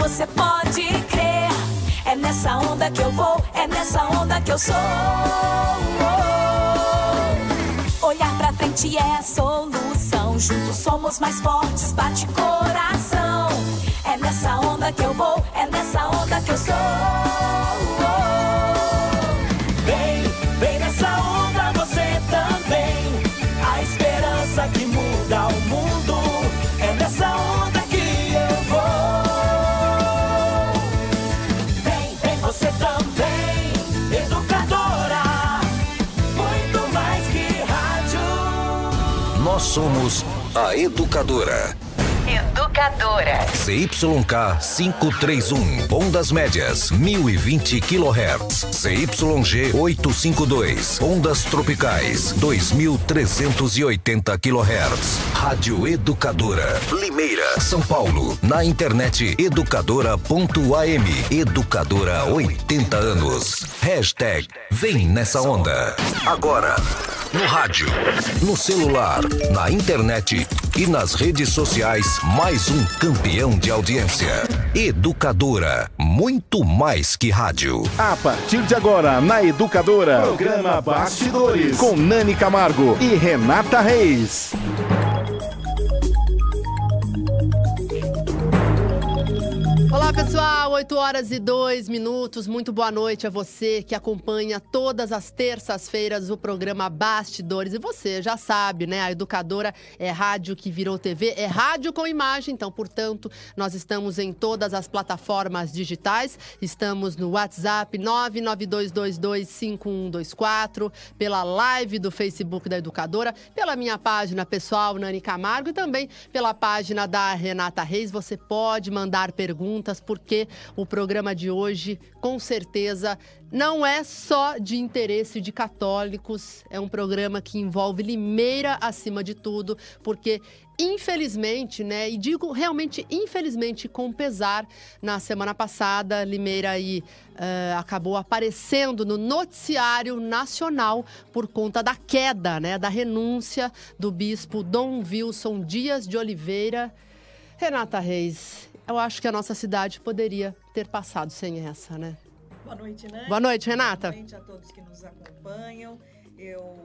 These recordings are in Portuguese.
você pode crer. É nessa onda que eu vou, é nessa onda que eu sou. Olhar pra frente é a solução. Juntos somos mais fortes, bate coração. É nessa onda que eu vou, somos a Educadora. Educadora. CYK 531, ondas médias, 1020 kHz. CYG 852, ondas tropicais, 2380 kHz. Rádio Educadora, Limeira, São Paulo. Na internet educadora.am. Educadora 80 anos. Hashtag Vem nessa onda. Agora, no rádio, no celular, na internet e nas redes sociais, mais um campeão de audiência. Educadora, muito mais que rádio. A partir de agora, na Educadora, programa Bastidores, com Nani Camargo e Renata Reis. Olá pessoal, 8 horas e 2 minutos. Muito boa noite a você que acompanha todas as terças-feiras o programa Bastidores. E você já sabe, né? A educadora é rádio que virou TV, é rádio com imagem. Então, portanto, nós estamos em todas as plataformas digitais. Estamos no WhatsApp 992225124, pela live do Facebook da educadora, pela minha página pessoal, Nani Camargo, e também pela página da Renata Reis. Você pode mandar perguntas, porque o programa de hoje, com certeza, não é só de interesse de católicos, é um programa que envolve Limeira acima de tudo, porque infelizmente, né, e digo realmente infelizmente com pesar, na semana passada Limeira aí eh, acabou aparecendo no noticiário nacional por conta da queda, né, da renúncia do bispo Dom Wilson Dias de Oliveira. Renata Reis, eu acho que a nossa cidade poderia ter passado sem essa, né? Boa noite, Nani. Boa noite, Renata. Boa noite a todos que nos acompanham. Eu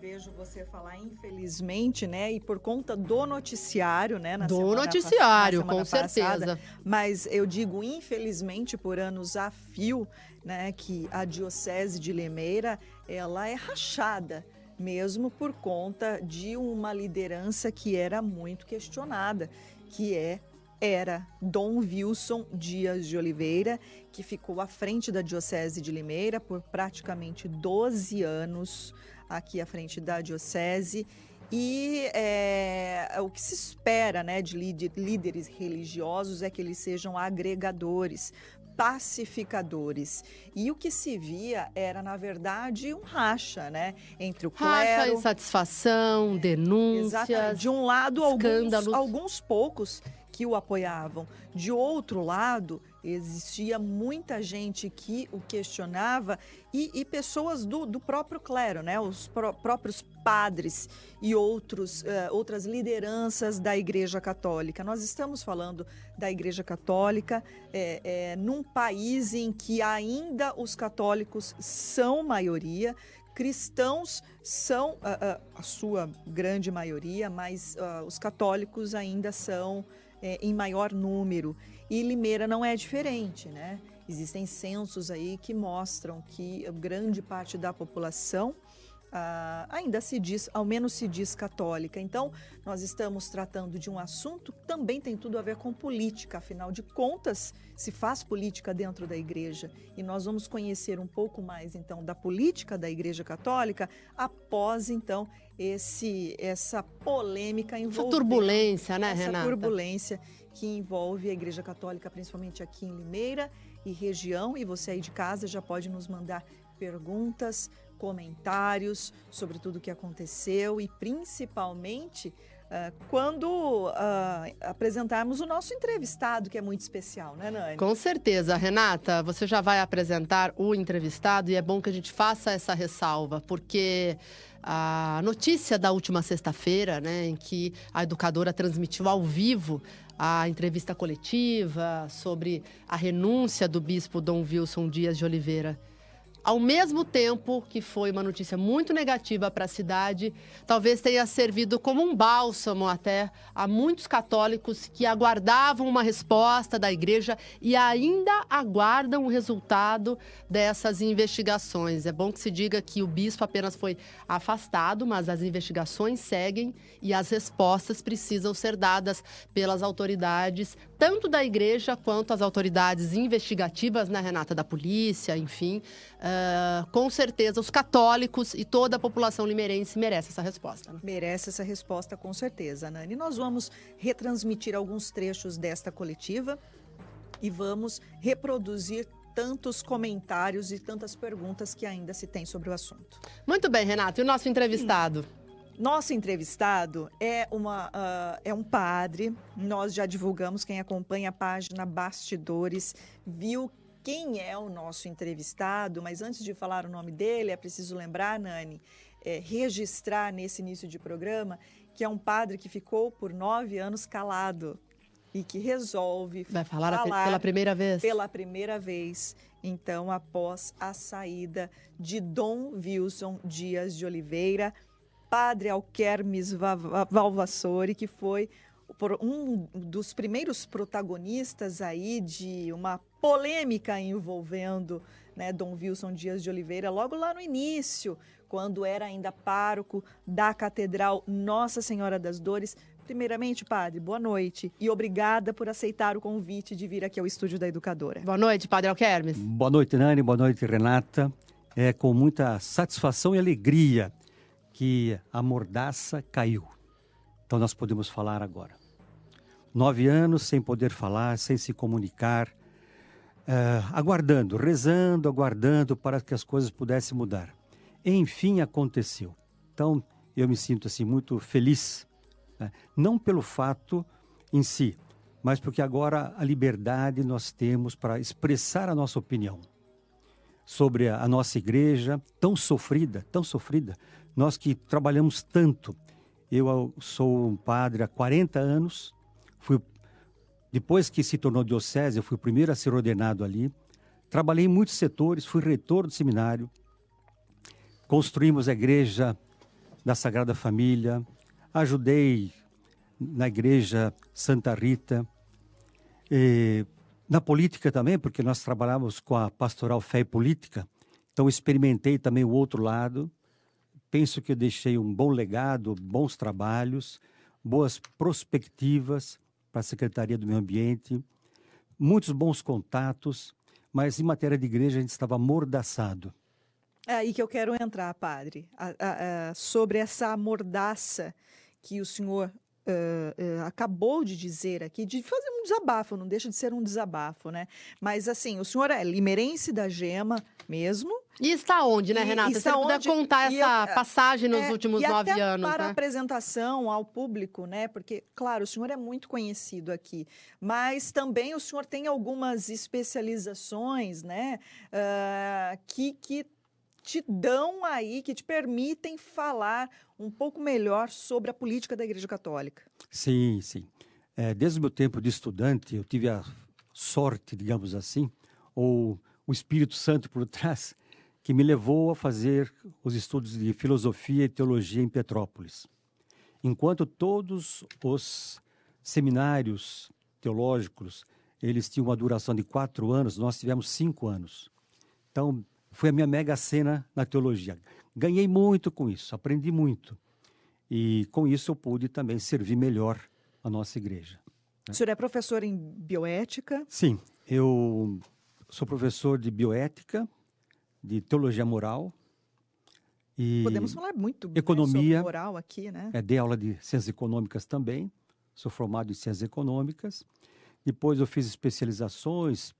vejo você falar infelizmente, né? E por conta do noticiário, né? Na Do semana noticiário, com semana certeza. passada. Mas eu digo infelizmente por anos a fio, né? Que a diocese de Limeira ela é rachada mesmo por conta de uma liderança que era muito questionada, que é era Dom Wilson Dias de Oliveira, que ficou à frente da Diocese de Limeira por praticamente 12 anos, aqui à frente da Diocese. E é, o que se espera né, de líder- líderes religiosos é que eles sejam agregadores, pacificadores. E o que se via era, na verdade, um racha né, entre o Racha, clero, insatisfação, denúncias. Exatamente. De um lado, alguns, alguns poucos que o apoiavam. De outro lado, existia muita gente que o questionava e, e pessoas do, do próprio clero, né? os pró- próprios padres e outros, eh, outras lideranças da Igreja Católica. Nós estamos falando da Igreja Católica eh, eh, num país em que ainda os católicos são maioria, cristãos são ah, a sua grande maioria, mas ah, os católicos ainda são eh, em maior número. E Limeira não é diferente, né? Existem censos aí que mostram que grande parte da população ah, ainda se diz, ao menos se diz católica. Então, nós estamos tratando de um assunto que também tem tudo a ver com política, afinal de contas, se faz política dentro da igreja. E nós vamos conhecer um pouco mais, então, da política da Igreja Católica após, então, esse, essa polêmica Essa envolvendo turbulência, né, essa Renata? turbulência que envolve a Igreja Católica, principalmente aqui em Limeira e região. E você aí de casa já pode nos mandar perguntas, comentários sobre tudo o que aconteceu e principalmente ah, quando ah, apresentarmos o nosso entrevistado, que é muito especial, né, Nani? Com certeza, Renata, você já vai apresentar o entrevistado e é bom que a gente faça essa ressalva, porque a notícia da última sexta-feira, né, em que a educadora transmitiu ao vivo a entrevista coletiva, sobre a renúncia do bispo Dom Wilson Dias de Oliveira ao mesmo tempo que foi uma notícia muito negativa para a cidade, talvez tenha servido como um bálsamo até a muitos católicos que aguardavam uma resposta da igreja e ainda aguardam o resultado dessas investigações. É bom que se diga que o bispo apenas foi afastado, mas as investigações seguem e as respostas precisam ser dadas pelas autoridades, tanto da igreja quanto as autoridades investigativas, né, Renata, da polícia, enfim. Uh, Uh, com certeza, os católicos e toda a população limeirense merece essa resposta. Né? Merece essa resposta, com certeza, Nani. Nós vamos retransmitir alguns trechos desta coletiva e vamos reproduzir tantos comentários e tantas perguntas que ainda se tem sobre o assunto. Muito bem, Renato. E o nosso entrevistado? Nosso entrevistado é, uma, uh, é um padre. Nós já divulgamos, quem acompanha a página Bastidores, viu quem é o nosso entrevistado, mas antes de falar o nome dele, é preciso lembrar, Nani, é, registrar nesse início de programa que é um padre que ficou por nove anos calado e que resolve Vai falar, falar pela primeira vez. Pela primeira vez. Então, após a saída de Dom Wilson Dias de Oliveira, padre Alquermes Valvassori, que foi um dos primeiros protagonistas aí de uma polêmica envolvendo né, Dom Wilson Dias de Oliveira, logo lá no início, quando era ainda pároco da Catedral Nossa Senhora das Dores. Primeiramente, padre, boa noite e obrigada por aceitar o convite de vir aqui ao estúdio da Educadora. Boa noite, padre Alquermes. Boa noite, Nani, boa noite, Renata. É com muita satisfação e alegria que a mordaça caiu. Então nós podemos falar agora. Nove anos sem poder falar, sem se comunicar, uh, aguardando, rezando, aguardando para que as coisas pudessem mudar. Enfim, aconteceu. Então, eu me sinto assim muito feliz, né? não pelo fato em si, mas porque agora a liberdade nós temos para expressar a nossa opinião sobre a, nossa igreja tão sofrida, tão sofrida. Nós que trabalhamos tanto. Eu sou um padre há 40 anos, Fui, depois que se tornou diocese, eu fui o primeiro a ser ordenado ali. Trabalhei em muitos setores, fui reitor do seminário. Construímos a igreja da Sagrada Família. Ajudei na igreja Santa Rita. E, na política também, porque nós trabalhávamos com a pastoral fé e política. Então experimentei também o outro lado. Penso que eu deixei um bom legado, bons trabalhos, boas perspectivas para a Secretaria do Meio Ambiente, muitos bons contatos, mas em matéria de igreja a gente estava mordaçado. É aí que eu quero entrar, padre, a, a, a, sobre essa mordaça que o senhor uh, uh, acabou de dizer aqui, de fazer um desabafo, não deixa de ser um desabafo, né? Mas assim, o senhor é limerense da Gema mesmo, e está onde, né, Renata? E, Se você puder contar essa eu, passagem nos é, últimos nove anos. Para né? a apresentação ao público, né? Porque, claro, o senhor é muito conhecido aqui, mas também o senhor tem algumas especializações, né? Uh, que, que te dão aí, que te permitem falar um pouco melhor sobre a política da Igreja Católica. Sim, sim. É, desde o meu tempo de estudante, eu tive a sorte, digamos assim, ou o Espírito Santo por trás, que me levou a fazer os estudos de filosofia e teologia em Petrópolis. Enquanto todos os seminários teológicos eles tinham uma duração de quatro anos, nós tivemos cinco anos. Então, foi a minha mega cena na teologia. Ganhei muito com isso, aprendi muito. E com isso eu pude também servir melhor a nossa igreja. Né? O senhor é professor em bioética? Sim, eu sou professor de bioética, de teologia moral. E Podemos falar muito economia, né, sobre moral aqui, né? É, dei aula de ciências econômicas também. Sou formado em ciências econômicas. Depois eu fiz especializações,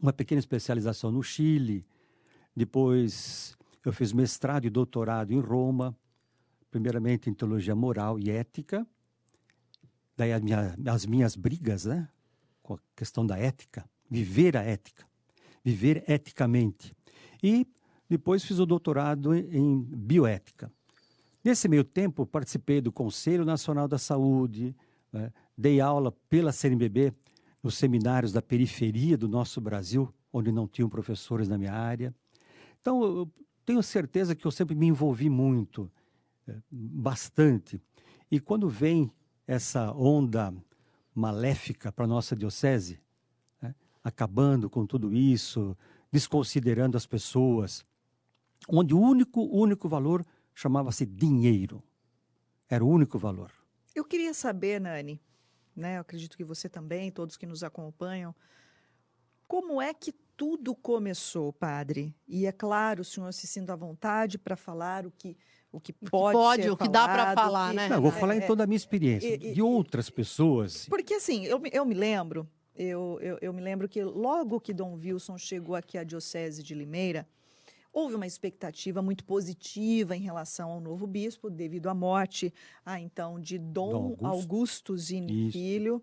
uma pequena especialização no Chile, depois eu fiz mestrado e doutorado em Roma, primeiramente em teologia moral e ética. Daí minha, as minhas brigas, né, com a questão da ética, viver a ética, viver eticamente. E depois fiz o doutorado em bioética. Nesse meio tempo, participei do Conselho Nacional da Saúde, né, dei aula pela CNBB nos seminários da periferia do nosso Brasil, onde não tinham professores na minha área. Então, eu tenho certeza que eu sempre me envolvi muito, eh, bastante. E quando vem essa onda maléfica para a nossa diocese, né, acabando com tudo isso, desconsiderando as pessoas, onde o único, único valor chamava-se dinheiro. Era o único valor. Eu queria saber, Nani, né? Eu acredito que você também, todos que nos acompanham, como é que tudo começou, padre? E é claro, o senhor se sinta à vontade para falar o que o que pode, pode, ser o que dá pra falado, falar, que- né? Não, eu vou É, falar é, então da minha experiência, e- e- de outras pessoas. Porque assim, eu, eu me lembro, eu, eu, eu me lembro que logo que Dom Wilson chegou aqui à Diocese de Limeira, houve uma expectativa muito positiva em relação ao novo bispo, devido à morte, ah, então, de Dom, Dom Augusto. Augusto Zini. Filho.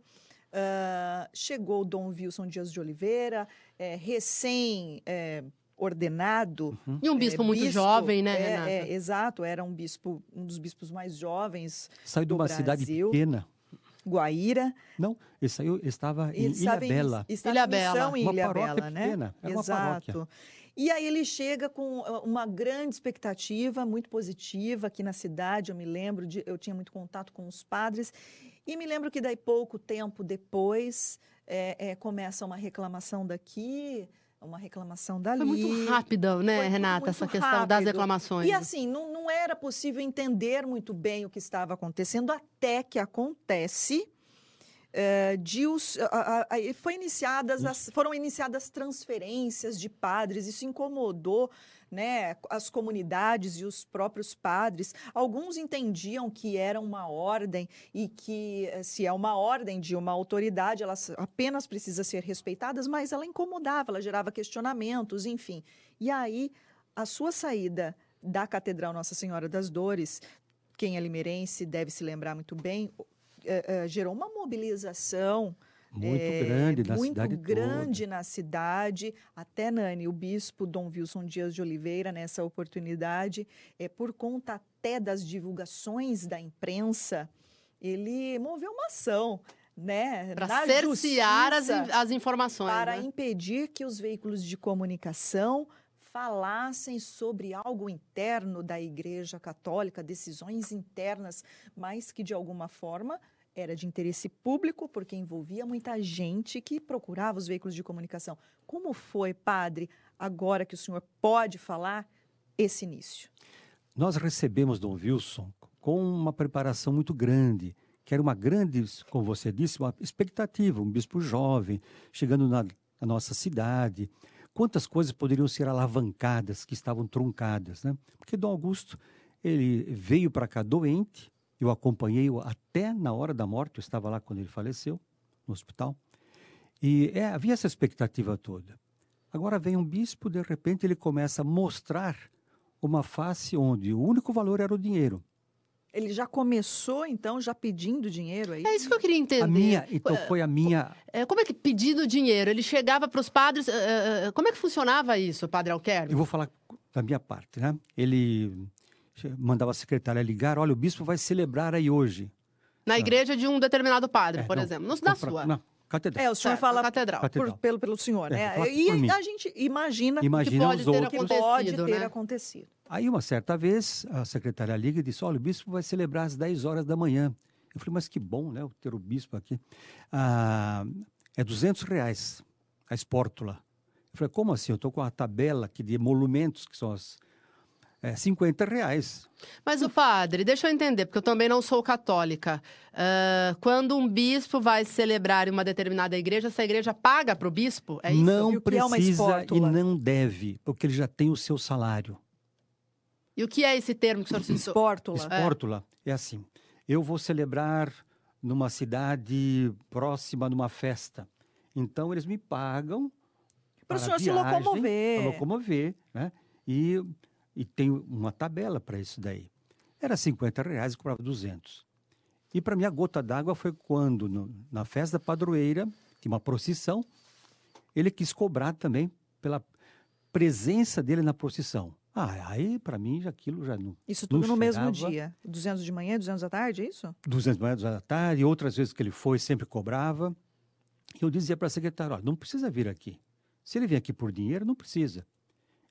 Ah, chegou Dom Wilson Dias de Oliveira, eh, recém eh, ordenado. E um bispo muito jovem, né, é, Renata? é, exato, era um bispo, um dos bispos mais jovens, Saiu de uma cidade Brasil. pequena. Guaíra. Não, ele saiu, ele estava em Ele Ilha estava em- Bela. estava Ilha em missão Bela. em Uma Ilha paróquia Bela, né? pequena, era uma Exato. paróquia. E aí ele chega com ah, uma grande expectativa, muito positiva aqui na cidade. Eu me lembro, de, eu tinha muito contato com os padres. E me lembro que daí pouco tempo depois eh, eh, começa uma reclamação daqui, uma reclamação dali. Foi muito rápida, né, Foi Renata, essa questão das rápido. reclamações. E assim, não, não era possível entender muito bem o que estava acontecendo até que acontece. eh, de os, a- a- a- foi iniciadas as, foram iniciadas transferências de padres, isso incomodou né, as comunidades e os próprios padres. Alguns entendiam que era uma ordem e que, eh, se é uma ordem de uma autoridade, ela apenas precisa ser respeitada, mas ela incomodava, ela gerava questionamentos, enfim. E aí, a sua saída da Catedral Nossa Senhora das Dores, quem é limeirense deve se lembrar muito bem, eh, eh, gerou uma mobilização Muito é, grande na muito cidade grande toda. na cidade. Até Nani, o bispo Dom Wilson Dias de Oliveira, nessa oportunidade, é por conta até das divulgações da imprensa, ele moveu uma ação, né, Para cercear as, as informações. para né? impedir que os veículos de comunicação falassem sobre algo interno da Igreja Católica, decisões internas, mas que de alguma forma era de interesse público, porque envolvia muita gente que procurava os veículos de comunicação. Como foi, padre, agora que o senhor pode falar, esse início? Nós recebemos Dom Wilson com uma preparação muito grande, que era uma grande, como você disse, uma expectativa, um bispo jovem, chegando na, na nossa cidade. Quantas coisas poderiam ser alavancadas, que estavam truncadas, né? Porque Dom Augusto, ele veio para cá doente, eu acompanhei-o até na hora da morte, eu estava lá quando ele faleceu, no hospital, e é, havia essa expectativa toda. Agora vem um bispo, de repente ele começa a mostrar uma face onde o único valor era o dinheiro. Ele já começou, então, já pedindo dinheiro aí? É isso que eu queria entender. A minha, então foi a minha, É, como é que pedindo dinheiro? Ele chegava para os padres. eh, como é que funcionava isso, padre Alquerme? eu vou falar da minha parte, né? Ele mandava a secretária ligar, olha, o bispo vai celebrar aí hoje. Na igreja de um determinado padre, É, por não, exemplo. Não da sua. Não, catedral. É, o senhor Certo, fala na catedral. por- pelo, pelo senhor, É, né? E por mim. a gente imagina Imagina pode os ter outros. que acontecido, pode ter né? acontecido. Aí, uma certa vez, a secretária liga e disse: Olha, o bispo vai celebrar às 10 horas da manhã. Eu falei: Mas que bom, né? Ter o bispo aqui. Ah, é 200 reais a espórtula. Eu falei: Como assim? Eu estou com a tabela aqui de emolumentos, que são as. É, 50 reais. Mas o padre, deixa eu entender, porque eu também não sou católica. Ah, quando um bispo vai celebrar em uma determinada igreja, essa igreja paga para o bispo? É isso? E Não é uma precisa e espórtula? não deve, porque ele já tem o seu salário. E o que é esse termo que o senhor citou? Espórtula. Espórtula é assim: eu vou celebrar numa cidade próxima de uma festa. Então eles me pagam Para o senhor se viagem, locomover. Para locomover, né? E, e tem uma tabela para isso daí. Era 50 reais e cobrava 200. E para mim a gota d'água foi quando, no- na festa padroeira, tinha uma procissão, ele quis cobrar também pela presença dele na procissão. Ah, aí para mim já aquilo já não. Isso não tudo no mesmo dia. 200 de manhã, 200 da tarde, é isso? 200 moedas da tarde, outras vezes que ele foi, sempre cobrava. E eu dizia para a secretária: olha, não precisa vir aqui. Se ele vier aqui por dinheiro, não precisa.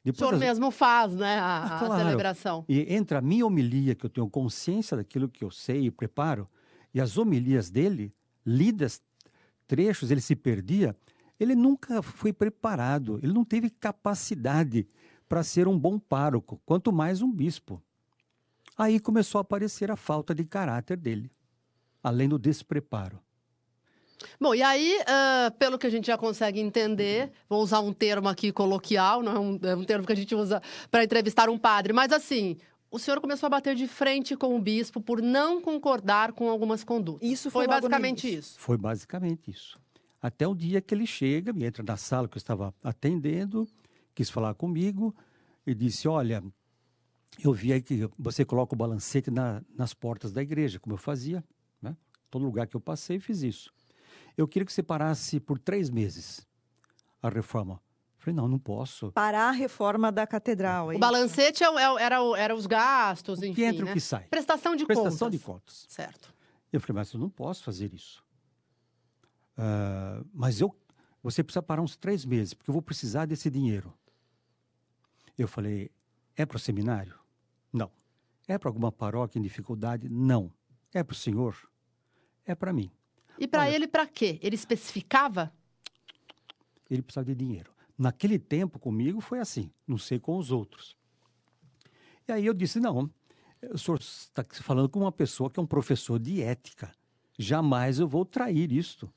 O Depois senhor as- mesmo faz, né, a, Ah, a claro. celebração. E entre a minha homilia, que eu tenho consciência daquilo que eu sei e preparo, e as homilias dele, lidas, trechos, ele se perdia, ele nunca foi preparado, ele não teve capacidade para ser um bom pároco, quanto mais um bispo. Aí começou a aparecer a falta de caráter dele, além do despreparo. Bom, e aí, ah, pelo que a gente já consegue entender, vou usar um termo aqui coloquial, não é um, é um termo que a gente usa para entrevistar um padre, mas assim, o senhor começou a bater de frente com o bispo por não concordar com algumas condutas. Isso foi foi basicamente isso. Foi basicamente isso. Até o dia que ele chega, me entra na sala que eu estava atendendo, quis falar comigo e disse: Olha, eu vi aí que você coloca o balancete na- nas portas da igreja, como eu fazia, né? Todo lugar que eu passei, fiz isso. Eu queria que você parasse por três meses a reforma. Falei: Não, não posso. Parar a reforma da catedral. é O balancete é o- é o- era, o- era os gastos, O que enfim, entra e né? o que sai. Prestação de Prestação contas. de contas. Certo. Eu falei, mas eu não posso fazer isso. Ah, mas eu, você precisa parar uns três meses, porque eu vou precisar desse dinheiro. Eu falei, é para o seminário? Não. É para alguma paróquia em dificuldade? Não. É para o senhor? É para mim. E para ele, para quê? Ele especificava? Ele precisava de dinheiro. Naquele tempo comigo foi assim, não sei com os outros. E aí eu disse, não, o senhor está falando com uma pessoa que é um professor de ética. Jamais eu vou trair isto.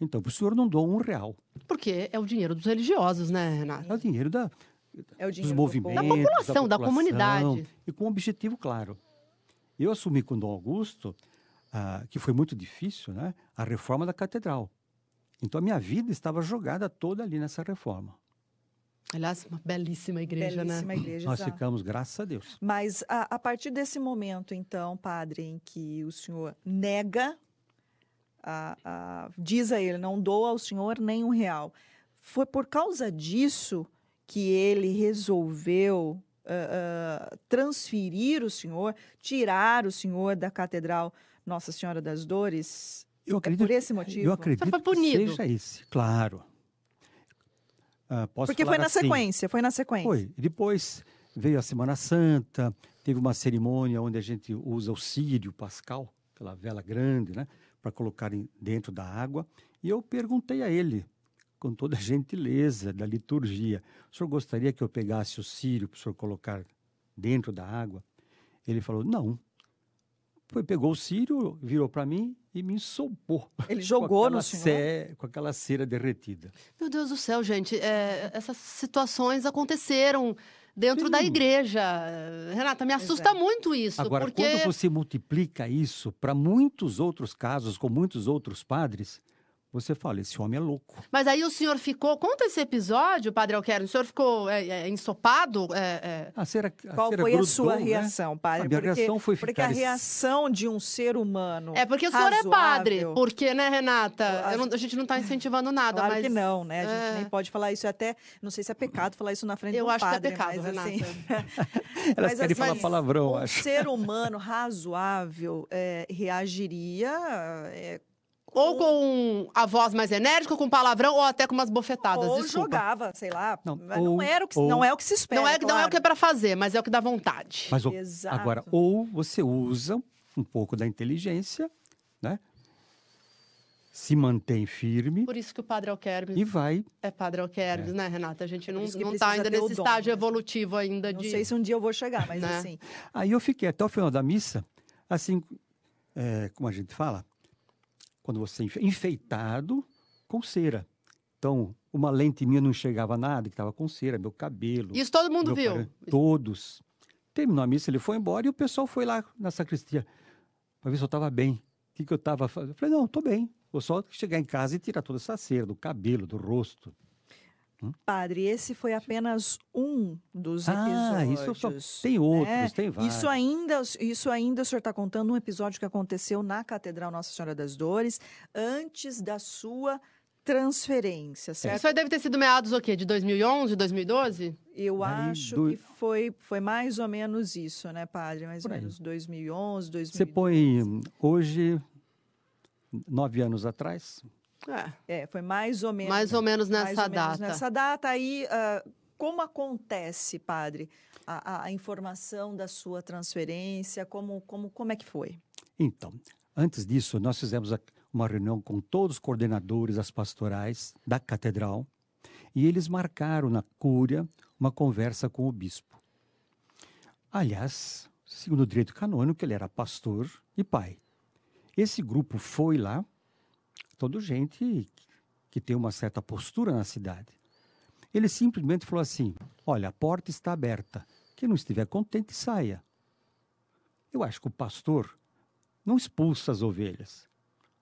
Então, para o senhor não dou um real. Porque é o dinheiro dos religiosos, né, Renato? É o dinheiro da, É o dos dinheiro do movimentos. povo. Da população, da comunidade. E com um objetivo claro. Eu assumi com Dom Augusto, ah, que foi muito difícil, né, a reforma da catedral. Então, a minha vida estava jogada toda ali nessa reforma. Aliás, uma belíssima igreja, Belíssima né? igreja, Nós exato. ficamos, graças a Deus. Mas a, a partir desse momento, então, padre, em que o senhor nega, a- a- diz a ele, não dou ao senhor nem um real. Foi por causa disso que ele resolveu ah, ah, transferir o senhor, tirar o senhor da Catedral Nossa Senhora das Dores? Eu É acredito, por esse motivo? eu acredito foi que punido. seja esse, claro. Ah, posso Porque foi na assim, sequência, foi na sequência. Foi. Depois veio a Semana Santa, teve uma cerimônia onde a gente usa o círio pascal, aquela vela grande, né, para colocar dentro da água. E eu perguntei a ele, com toda a gentileza da liturgia, o senhor gostaria que eu pegasse o círio para o senhor colocar dentro da água? Ele falou, não. Foi, pegou o círio, virou para mim e me ensopou. Ele jogou no senhor? ce- Com aquela cera derretida. Meu Deus do céu, gente, é, essas situações aconteceram dentro da Sim. igreja. Renata, me assusta é. muito isso, Agora, porque quando você multiplica isso para muitos outros casos, com muitos outros padres, você fala, esse homem é louco. Mas aí o senhor ficou. Conta esse episódio, Padre Alquero. O senhor ficou é, é, ensopado? É, é, A cera, a Qual cera foi a grudou, sua né? reação, padre? A minha porque, reação foi porque a ficar reação de um ser humano. É porque o senhor é padre. razoável- Porque, né, Renata? Eu Eu não- a gente não está incentivando nada, Claro mas. que não, né? A gente é. nem pode falar isso. É até, não sei se é pecado falar isso na frente Eu do acho que é padre, pecado, mas, Renata. assim, Elas mas, querem assim, falar palavrão, um acho. ser humano razoável é, reagiria é, Ou com a voz mais enérgica, ou com palavrão, ou até com umas bofetadas. ou desculpa. jogava, sei lá. Não, mas não, ou- era o que, ou- não é o que se espera. Não é, não é o claro. que é para fazer, mas é o que dá vontade. Mas Exato. agora, ou você usa um pouco da inteligência, né? Se mantém firme Por isso que o Padre Alquermes e vai. é Padre Alquermes, né, Renata? A gente não, isso que não tá ainda nesse dom, estágio né? evolutivo ainda Não de... sei se um dia eu vou chegar, mas Né? assim. Aí eu fiquei até o final da missa, assim, é, como a gente fala, quando você enfe- enfeitado com cera. Então, uma lente minha não enxergava nada, que estava com cera, meu cabelo. Isso todo mundo viu. Todos. Terminou a missa, ele foi embora e o pessoal foi lá na sacristia para ver se eu estava bem. O que, que eu estava fazendo? Eu falei, não, estou bem. Vou só chegar em casa e tirar toda essa cera do cabelo, do rosto. Padre, esse foi apenas um dos Ah, episódios. isso só- tem outros, né? tem vários. Isso ainda, isso ainda o senhor está contando um episódio que aconteceu na Catedral Nossa Senhora das Dores, antes da sua transferência, certo? Isso aí deve ter sido meados o quê? De 2011, 2012? Eu Daí, acho do- que foi, foi mais ou menos isso, né, padre? Mais ou aí. menos 2011, 2012. Você põe hoje, nove anos atrás, É. É, foi mais ou menos. Mais ou menos mais nessa ou menos data. Nessa data aí, ah, como acontece, padre, a, a- informação da sua transferência? Como, como, como é que foi? Então, antes disso, nós fizemos a- uma reunião com todos os coordenadores das pastorais da catedral e eles marcaram na cúria uma conversa com o bispo. Aliás, segundo o direito canônico, ele era pastor e pai. Esse grupo foi lá, toda gente que tem uma certa postura na cidade. Ele simplesmente falou assim: Olha, a porta está aberta. Quem não estiver contente, saia. Eu acho que o pastor não expulsa as ovelhas,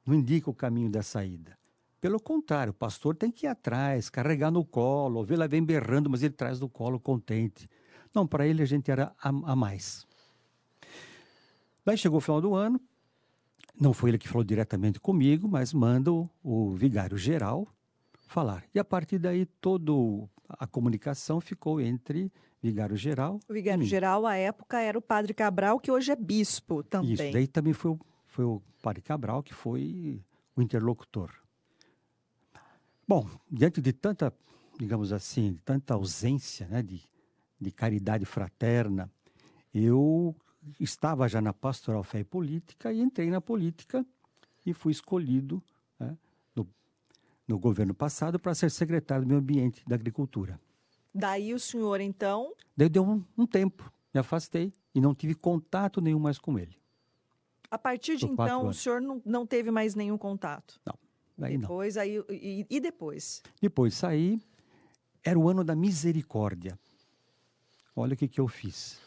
não indica o caminho da saída. Pelo contrário, o pastor tem que ir atrás, carregar no colo, a ovelha vem berrando, mas ele traz no colo contente. Não, para ele a gente era a, a mais. Daí chegou o final do ano, não foi ele que falou diretamente comigo, mas manda o, o vigário geral falar. E a partir daí toda a comunicação ficou entre vigário geral O vigário geral, à época, era o padre Cabral, que hoje é bispo também. Isso, daí também foi o, foi o Padre Cabral que foi o interlocutor. Bom, diante de tanta, digamos assim, tanta ausência né, de, de caridade fraterna, eu estava já na pastoral fé e política e entrei na política e fui escolhido né, no, no governo passado para ser secretário do meio ambiente da agricultura. Daí o senhor, então, Daí deu um, um tempo, me afastei e não tive contato nenhum mais com ele. a partir de então, o anos. senhor não, não teve mais nenhum contato? Não, daí não. Depois, aí, e, e depois? Depois saí, era o ano da misericórdia. Olha o que, que eu fiz.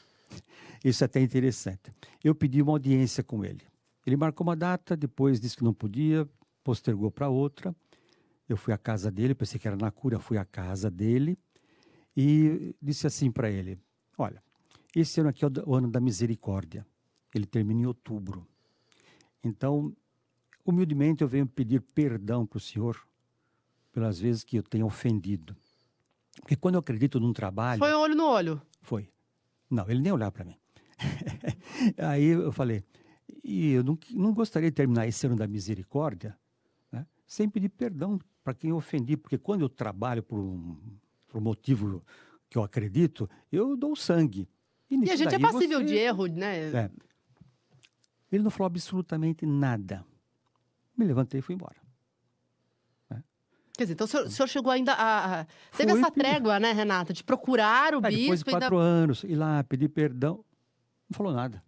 Isso é até interessante. Eu pedi uma audiência com ele. Ele marcou uma data, depois disse que não podia, postergou para outra. Eu fui à casa dele, pensei que era na cura, fui à casa dele e disse assim para ele: Olha, esse ano aqui é o ano da misericórdia. Ele termina em outubro. Então, humildemente eu venho pedir perdão para o senhor pelas vezes que eu tenho ofendido. Porque quando eu acredito num trabalho. Foi olho no olho. Foi. Não, ele nem olhar para mim. Aí eu falei, e eu não, não gostaria de terminar esse ano da misericórdia né, sem pedir perdão para quem eu ofendi, porque quando eu trabalho por um, por um motivo que eu acredito, eu dou sangue. E a nisso gente é passível você- de erro, né? É. Ele não falou absolutamente nada. Me levantei e fui embora. Quer dizer, então o senhor, o senhor chegou ainda a. a- Teve essa trégua, né, Renata? De procurar o Aí, depois de bispo. ainda- quatro anos, ir lá pedir perdão, não falou nada.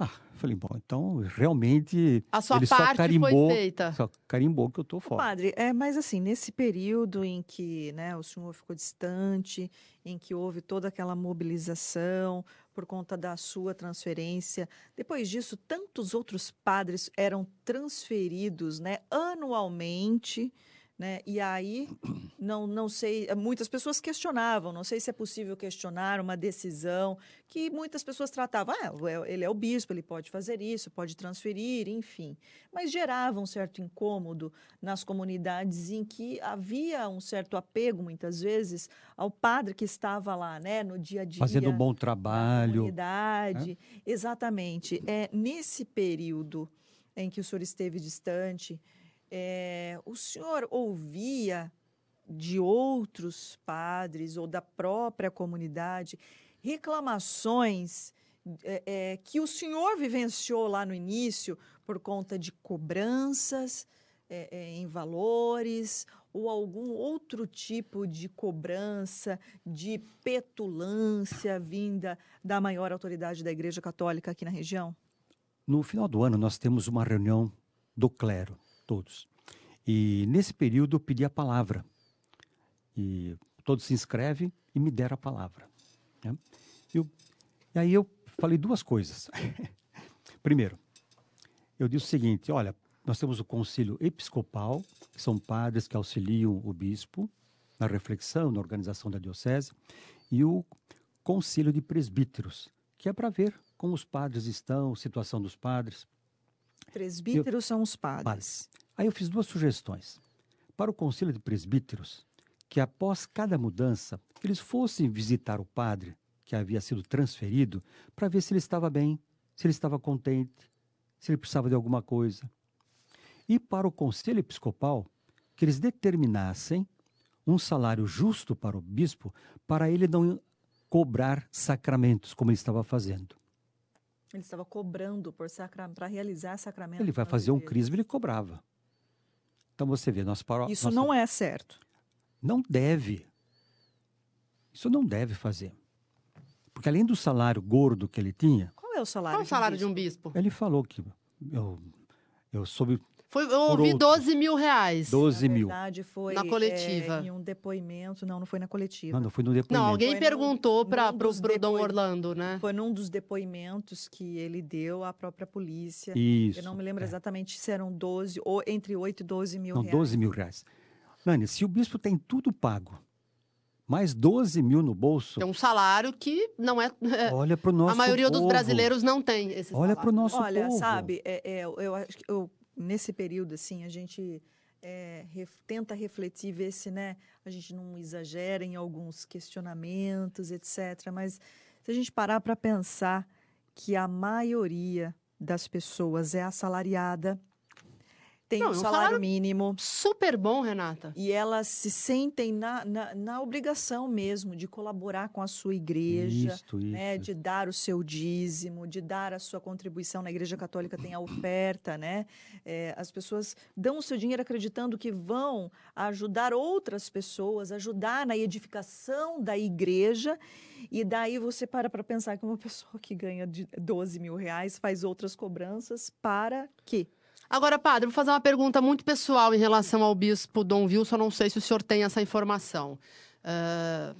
Ah, falei, bom, então realmente A sua ele só parte foi carimbou, feita. só carimbou que eu tô fora. Padre, é, mas assim, nesse período em que né, o senhor ficou distante, em que houve toda aquela mobilização por conta da sua transferência, depois disso, tantos outros padres eram transferidos né, anualmente. Né? E aí, não, não sei, muitas pessoas questionavam, não sei se é possível questionar uma decisão que muitas pessoas tratavam, ah, ele é o bispo, ele pode fazer isso, pode transferir, enfim. Mas gerava um certo incômodo nas comunidades em que havia um certo apego, muitas vezes, ao padre que estava lá, né, no dia a dia. Fazendo um bom trabalho. comunidade. Exatamente. É, nesse período em que o senhor esteve distante, é, o senhor ouvia de outros padres ou da própria comunidade reclamações é, é, que o senhor vivenciou lá no início por conta de cobranças é, em valores ou algum outro tipo de cobrança, de petulância vinda da maior autoridade da Igreja Católica aqui na região? No final do ano, nós temos uma reunião do clero, todos. E nesse período eu pedi a palavra. E todos se inscrevem e me deram a palavra. né? Eu- e aí eu falei duas coisas. Primeiro, eu disse o seguinte: olha, nós temos o concílio episcopal, que são padres que auxiliam o bispo na reflexão, na organização da diocese, e o concílio de presbíteros, que é para ver como os padres estão, situação dos padres. Presbíteros são os padres. Padres. Aí eu fiz duas sugestões. Para o concílio de presbíteros, que após cada mudança, eles fossem visitar o padre que havia sido transferido para ver se ele estava bem, se ele estava contente, se ele precisava de alguma coisa. E para o conselho episcopal, que eles determinassem um salário justo para o bispo, para ele não cobrar sacramentos, como ele estava fazendo. Ele estava cobrando por sacra... para realizar sacramento. Ele vai fazer um crisma, ele cobrava. Então você vê, nós paró Isso não é certo. Não deve. Isso não deve fazer. Porque além do salário gordo que ele tinha, Qual é o salário? Qual o de um salário de um bispo? bispo? ele falou que eu, eu soube Foi, eu ouvi outro. 12 mil reais. 12 na mil. verdade, foi Na coletiva. é, em um depoimento. Não, não foi na coletiva. Não, não foi no depoimento. Não, alguém Foi perguntou para num pro, dos pro Dom Orlando, né? Foi num dos depoimentos que ele deu à própria polícia. Isso. Eu não me lembro é. exatamente se eram 12 ou entre 8 e 12 mil Não, reais. 12 mil reais. Nani, se o bispo tem tudo pago, mais 12 mil no bolso, É um salário que não é. é, olha para o nosso a maioria dos povo. brasileiros não tem esse Olha para o salário. nosso Olha, povo. sabe, é, é, eu acho que eu, nesse período, assim, a gente é, ref- tenta refletir, ver se né, a gente não exagera em alguns questionamentos, etc. Mas se a gente parar para pensar que a maioria das pessoas é assalariada, tem Não, um salário salário- mínimo. Super bom, Renata. E elas se sentem na, na, na obrigação mesmo de colaborar com a sua igreja, isso. né, de dar o seu dízimo, de dar a sua contribuição. Na Igreja Católica tem a oferta, né? É, as pessoas dão o seu dinheiro acreditando que vão ajudar outras pessoas, ajudar na edificação da igreja. E daí você para para pensar que uma pessoa que ganha de 12 mil reais faz outras cobranças para quê? Agora, padre, vou fazer uma pergunta muito pessoal em relação ao bispo Dom Wilson. Não sei se o senhor tem essa informação. Ah,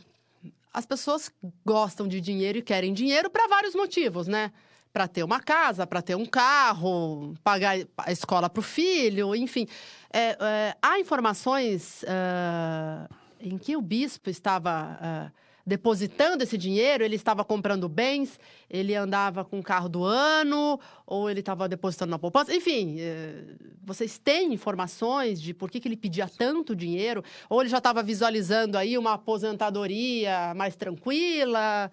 as pessoas gostam de dinheiro e querem dinheiro para vários motivos, né? Para ter uma casa, para ter um carro, pagar a escola para o filho, enfim. É, é, há informações ah, em que o bispo estava ah, depositando esse dinheiro, ele estava comprando bens, ele andava com o carro do ano, ou ele estava depositando na poupança. Enfim, eh, vocês têm informações de por que, que ele pedia tanto dinheiro? Ou ele já estava visualizando aí uma aposentadoria mais tranquila?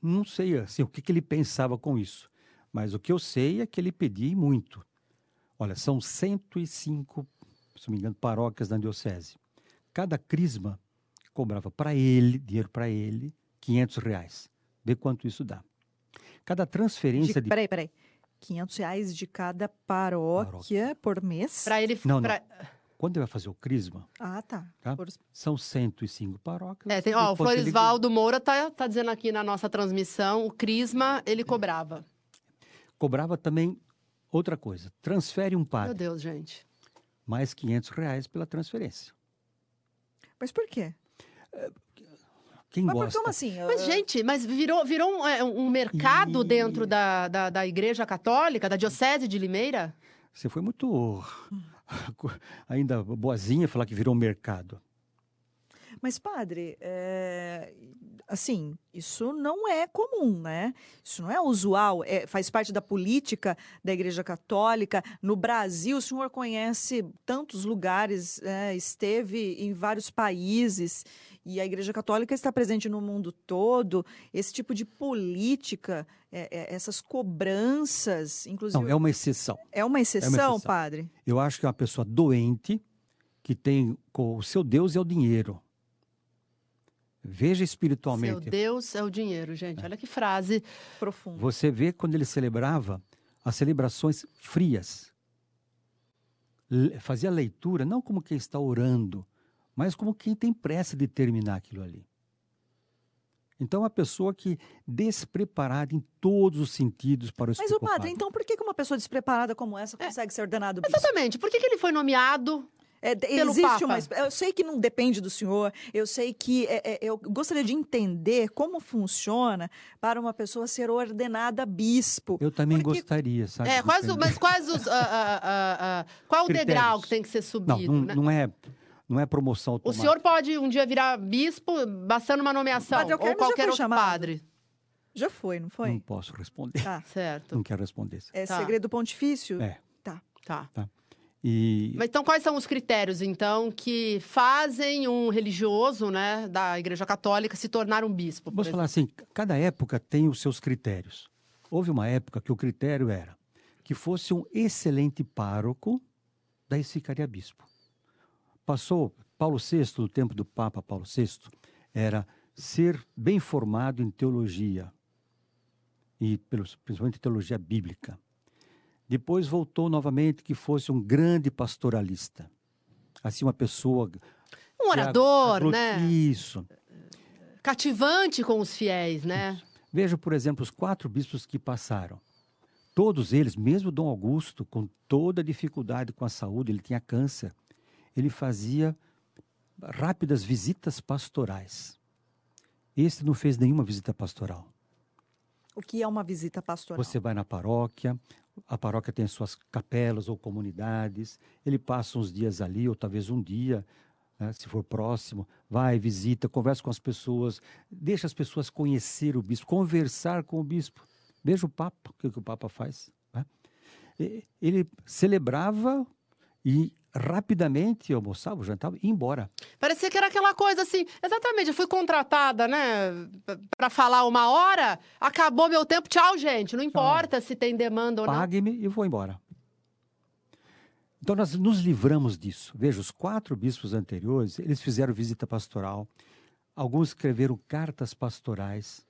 Não sei assim, o que, que ele pensava com isso. Mas o que eu sei é que ele pedia muito. Olha, são 105, se não me engano, paróquias na diocese. Cada crisma cobrava para ele, dinheiro para ele, 500 reais. Vê quanto isso dá. Cada transferência De, de... Peraí, peraí. 500 reais de cada paróquia por mês? Para ele. Não, não. pra- Quando ele vai fazer o crisma, Ah, tá. Tá. Por- são 105 paróquias. É, tem, ó, o quanto ele- Florisvaldo Moura tá, tá dizendo aqui na nossa transmissão, o Crisma ele cobrava. Cobrava também outra coisa. Transfere um Meu padre, Deus, gente. mais 500 reais pela transferência. Mas por quê? Quem Mas gosta... como assim? Mas, gente, mas virou, virou um, é, um mercado E- dentro da, da, da Igreja Católica, da Diocese de Limeira? Você foi muito ainda boazinha falar que virou um mercado. Mas, padre, é, assim, isso não é comum, né? Isso não é usual, é, faz parte da política da Igreja Católica. No Brasil, o senhor conhece tantos lugares, é, esteve em vários países, e a Igreja Católica está presente no mundo todo. Esse tipo de política, é, é, essas cobranças, inclusive. Não, é uma exceção. é uma exceção, exceção. padre? Eu acho que é uma pessoa doente que tem o seu Deus é o dinheiro. Veja Seu espiritualmente. Deus é o dinheiro, gente. Olha que frase. Profundo. Você vê quando ele celebrava as celebrações frias. Fazia leitura não como quem está orando, mas como quem tem pressa de terminar aquilo ali. Então, é uma pessoa que despreparada em todos os sentidos para o Mas, o padre, então por que que uma pessoa despreparada como essa consegue ser ordenado bispo? Exatamente. Por que, que ele foi nomeado? É, existe Papa. uma. Eu sei que não depende do senhor, eu sei que. é, é, eu gostaria de entender como funciona para uma pessoa ser ordenada bispo. Eu também Porque- gostaria, sabe? É, de quais, mas quais os. ah, ah, ah, qual o Critérios. degrau que tem que ser Não, subido? não, né? não é, não é promoção O automática. senhor pode um dia virar bispo bastando uma nomeação, Padre ou qualquer outro chamado. padre. Já foi, não foi? Não posso responder. Tá. Certo. Não quero responder. É Tá. segredo pontifício? É. Tá. Tá. E Mas então, quais são os critérios, então, que fazem um religioso, né, da Igreja Católica se tornar um bispo? Vamos falar assim, cada época tem os seus critérios. Houve uma época que o critério era que fosse um excelente pároco, daí se ficaria bispo. Passou Paulo VI, no tempo do Papa Paulo VI, era ser bem formado em teologia, e principalmente teologia bíblica. Depois voltou novamente que fosse um grande pastoralista. Assim, uma pessoa... Um orador, né? Isso. Cativante com os fiéis, né? Veja, por exemplo, os quatro bispos que passaram. Todos eles, mesmo Dom Augusto, com toda a dificuldade com a saúde, ele tinha câncer, ele fazia rápidas visitas pastorais. Esse não fez nenhuma visita pastoral. O que é uma visita pastoral? Você vai na paróquia, a paróquia tem suas capelas ou comunidades, ele passa uns dias ali, ou talvez um dia, né, se for próximo, vai, visita, conversa com as pessoas, deixa as pessoas conhecer o bispo, conversar com o bispo. Veja o Papa, o que, o Papa faz. né? Ele celebrava e rapidamente almoçava, jantava e ia embora. Parecia que era aquela coisa assim, exatamente, eu fui contratada, né, para falar uma hora, acabou meu tempo, tchau, gente. Não importa se tem demanda ou não. Pague-me e vou embora. Então nós nos livramos disso. Veja, os quatro bispos anteriores, eles fizeram visita pastoral. Alguns escreveram cartas pastorais.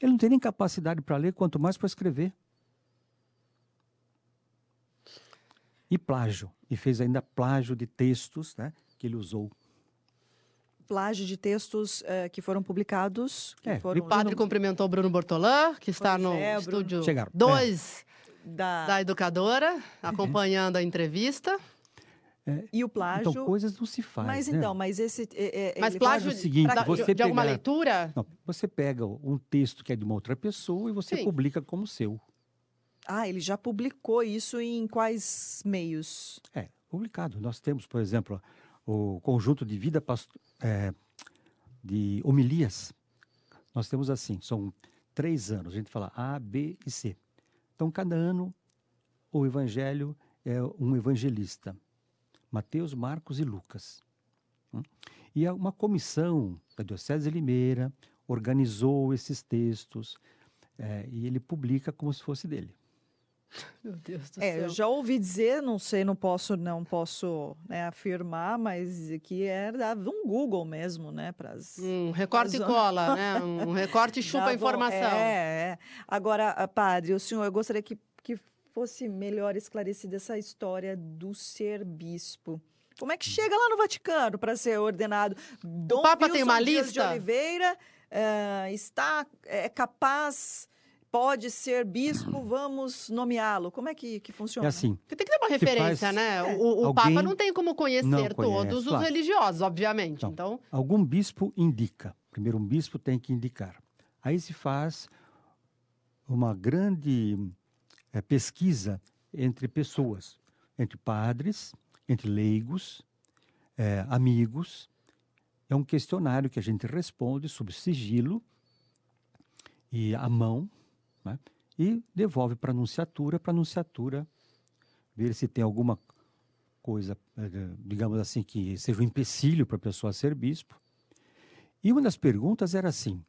Ele não tem nem capacidade para ler, quanto mais para escrever. E plágio. E fez ainda plágio de textos né, que ele usou. Plágio de textos eh, que foram publicados. Que É, foram O padre cumprimentou o Bruno Bortolã, que está Pois no é, estúdio Chegaram. 2 da... da educadora, acompanhando a entrevista. E o plágio. Então, coisas não se faz. mas né? então, mas esse. é- é- Mas ele plágio faz o seguinte, da- você de, de alguma leitura? Não, você pega um texto que é de uma outra pessoa e você Sim. publica como seu. Ah, ele já publicou isso em quais meios? É, publicado. Nós temos, por exemplo, o conjunto de vida pasto- é, de homilias. Nós temos assim, são três anos. A gente fala A, B e C. Então, cada ano, o evangelho é um evangelista. Mateus, Marcos e Lucas. Hum? E há uma comissão da Diocese de Limeira organizou esses textos é, e ele publica como se fosse dele. Meu Deus do É, céu. eu já ouvi dizer, não sei, não posso, não posso né, afirmar, mas que era um Google mesmo, né, para as Um recorte e Mas- cola, né? Um recorte e chupa a informação. É, é. Agora, ah, padre, o senhor, eu gostaria que, que fosse melhor esclarecida essa história do ser bispo. Como é que chega lá no Vaticano para ser ordenado? Dom Papa tem Wilson uma Dias lista? de Oliveira eh, está é capaz, pode ser bispo, vamos nomeá-lo. Como é que, que funciona? É assim, Porque tem que ter uma referência, faz- né? É. O, o Alguém Papa não tem como conhecer conhece, todos os claro. religiosos, obviamente. Não. Então, Algum bispo indica. Primeiro, um bispo tem que indicar. Aí se faz uma grande eh, pesquisa entre pessoas, entre padres, entre leigos, eh, amigos. É um questionário que a gente responde sob sigilo e à mão, né? e devolve para a anunciatura, para a anunciatura ver se tem alguma coisa, eh, digamos assim, que seja um empecilho para a pessoa ser bispo. E uma das perguntas era assim: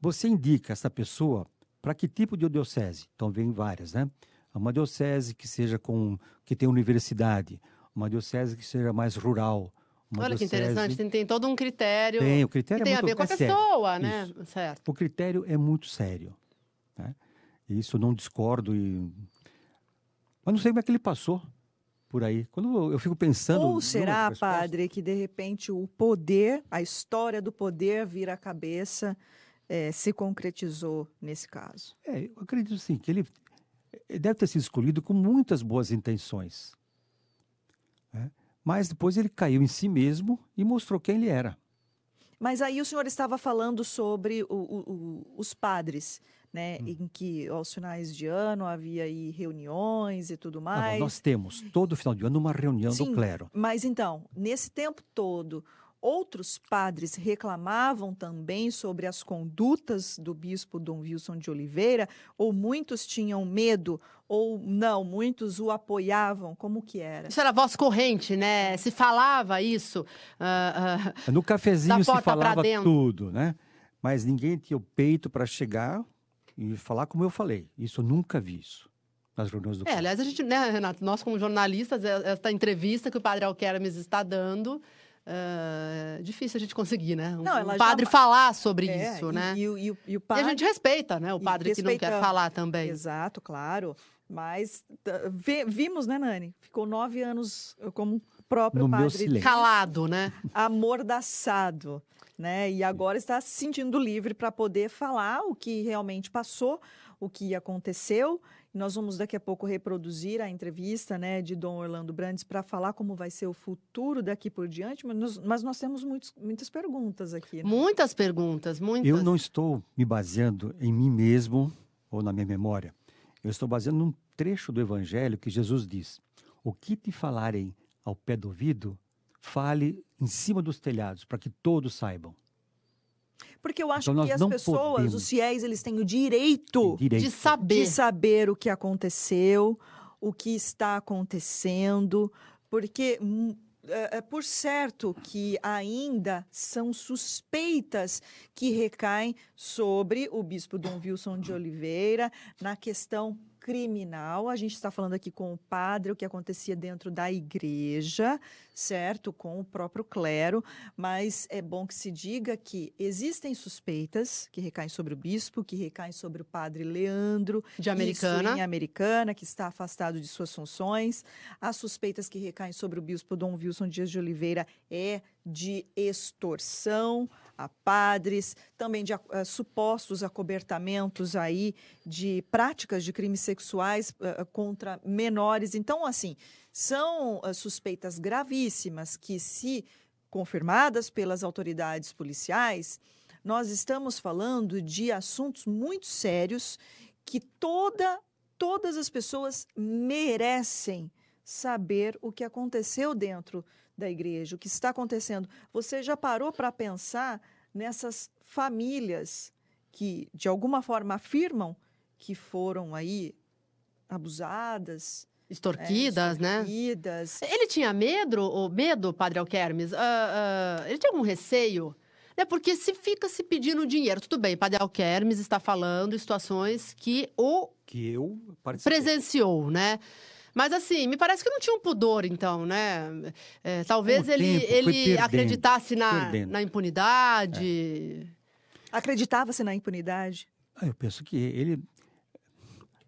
você indica essa pessoa para que tipo de diocese? Então vem várias, né? Uma diocese que seja com que tenha universidade, uma diocese que seja mais rural. Olha que diocese- interessante, tem, tem todo um critério Tem, o que critério tem é a muito ver com a é sério. pessoa, né? Isso. Certo. O critério é muito sério. Né? Isso eu não discordo. E... Mas não sei como é que ele passou por aí. Quando eu- fico pensando. Ou será, padre, que de repente o poder, a história do poder vira a cabeça, eh, se concretizou nesse caso? É, eu acredito sim, que ele ele deve ter sido escolhido com muitas boas intenções. né? Mas depois ele caiu em si mesmo e mostrou quem ele era. Mas aí o senhor estava falando sobre o- o- o- os padres, né? Hum. Em que aos finais de ano havia aí reuniões e tudo Ah, bom, mais. nós temos todo final de ano uma reunião Sim, do clero. Mas então, nesse tempo todo, outros padres reclamavam também sobre as condutas do bispo Dom Wilson de Oliveira, ou muitos tinham medo, ou não, muitos o apoiavam, como que era? Isso era voz corrente, né? Se falava isso. ah, ah, No Da cafezinho se falava dentro. tudo, né? Mas ninguém tinha o peito para chegar e falar como eu falei. Isso eu nunca vi isso nas reuniões do É, aliás, a gente, né, Renato, nós como jornalistas, é- esta entrevista que o padre Alquermes está dando, é difícil a gente conseguir, né? Um, Não, um padre já- falar sobre É, isso, e- né? E, o- e o- e o E a padre... gente respeita, né, o padre que não quer falar também. Exato, claro. Mas vimos, né, Nani? Ficou nove anos como o próprio No meu padre silêncio. Calado, né? amordaçado, né? E agora está se sentindo livre para poder falar o que realmente passou, o que aconteceu. Nós vamos daqui a pouco reproduzir a entrevista, né, de Dom Orlando Brandes para falar como vai ser o futuro daqui por diante. Mas nós, mas nós temos muitos, muitas perguntas aqui. né? Muitas perguntas, muitas. Eu não estou me baseando em mim mesmo ou na minha memória. Eu estou baseando num trecho do Evangelho que Jesus diz: O que te falarem ao pé do ouvido, fale em cima dos telhados, para que todos saibam. Porque eu acho Então que as pessoas, podemos- os fiéis, eles têm o direito Direito. De saber. de saber o que aconteceu, o que está acontecendo, porque hum, é, é por certo que ainda são suspeitas que recaem sobre o bispo Dom Wilson de Oliveira na questão criminal. A gente está falando aqui com o padre, o que acontecia dentro da igreja, certo? Com o próprio clero, mas é bom que se diga que existem suspeitas que recaem sobre o bispo, que recaem sobre o padre Leandro, De Americana. Americana, que está afastado de suas funções. As suspeitas que recaem sobre o bispo Dom Wilson Dias de Oliveira é de extorsão a padres, também de eh, supostos acobertamentos aí de práticas de crimes sexuais eh, contra menores. Então, assim, são eh, suspeitas gravíssimas que, se confirmadas pelas autoridades policiais, nós estamos falando de assuntos muito sérios que toda, todas as pessoas merecem saber o que aconteceu dentro da igreja, o que está acontecendo. Você já parou para pensar nessas famílias que, de alguma forma, afirmam que foram aí abusadas, é, Extorquidas, né? Ele tinha medo, ou medo, padre Alquermes? Ah, ah, ele tinha algum receio? Né? Porque se fica se pedindo dinheiro, tudo bem, padre Alquermes está falando em situações que o Que eu participei. presenciou, né? Mas assim, me parece que não tinha um pudor, então, né? É, talvez Com ele, tempo, ele perdendo, acreditasse na, perdendo. na impunidade. Acreditava-se na impunidade? Ah, eu penso que ele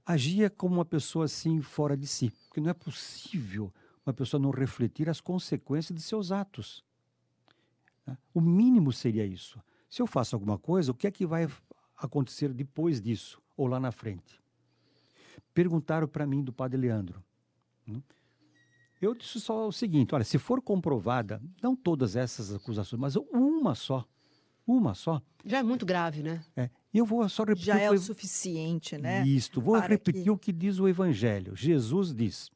agia como uma pessoa assim fora de si, porque não é possível uma pessoa não refletir as consequências de seus atos. né? O mínimo seria isso. Se eu faço alguma coisa, o que é que vai acontecer depois disso ou lá na frente? Perguntaram para mim do Padre Leandro. Né? Eu disse só o seguinte: olha, se for comprovada, não todas essas acusações, mas uma só, uma só, Já é muito grave, né? é, e eu vou só repetir Já é o o suficiente, né? isto, vou para repetir que- o que diz o Evangelho. Jesus diz: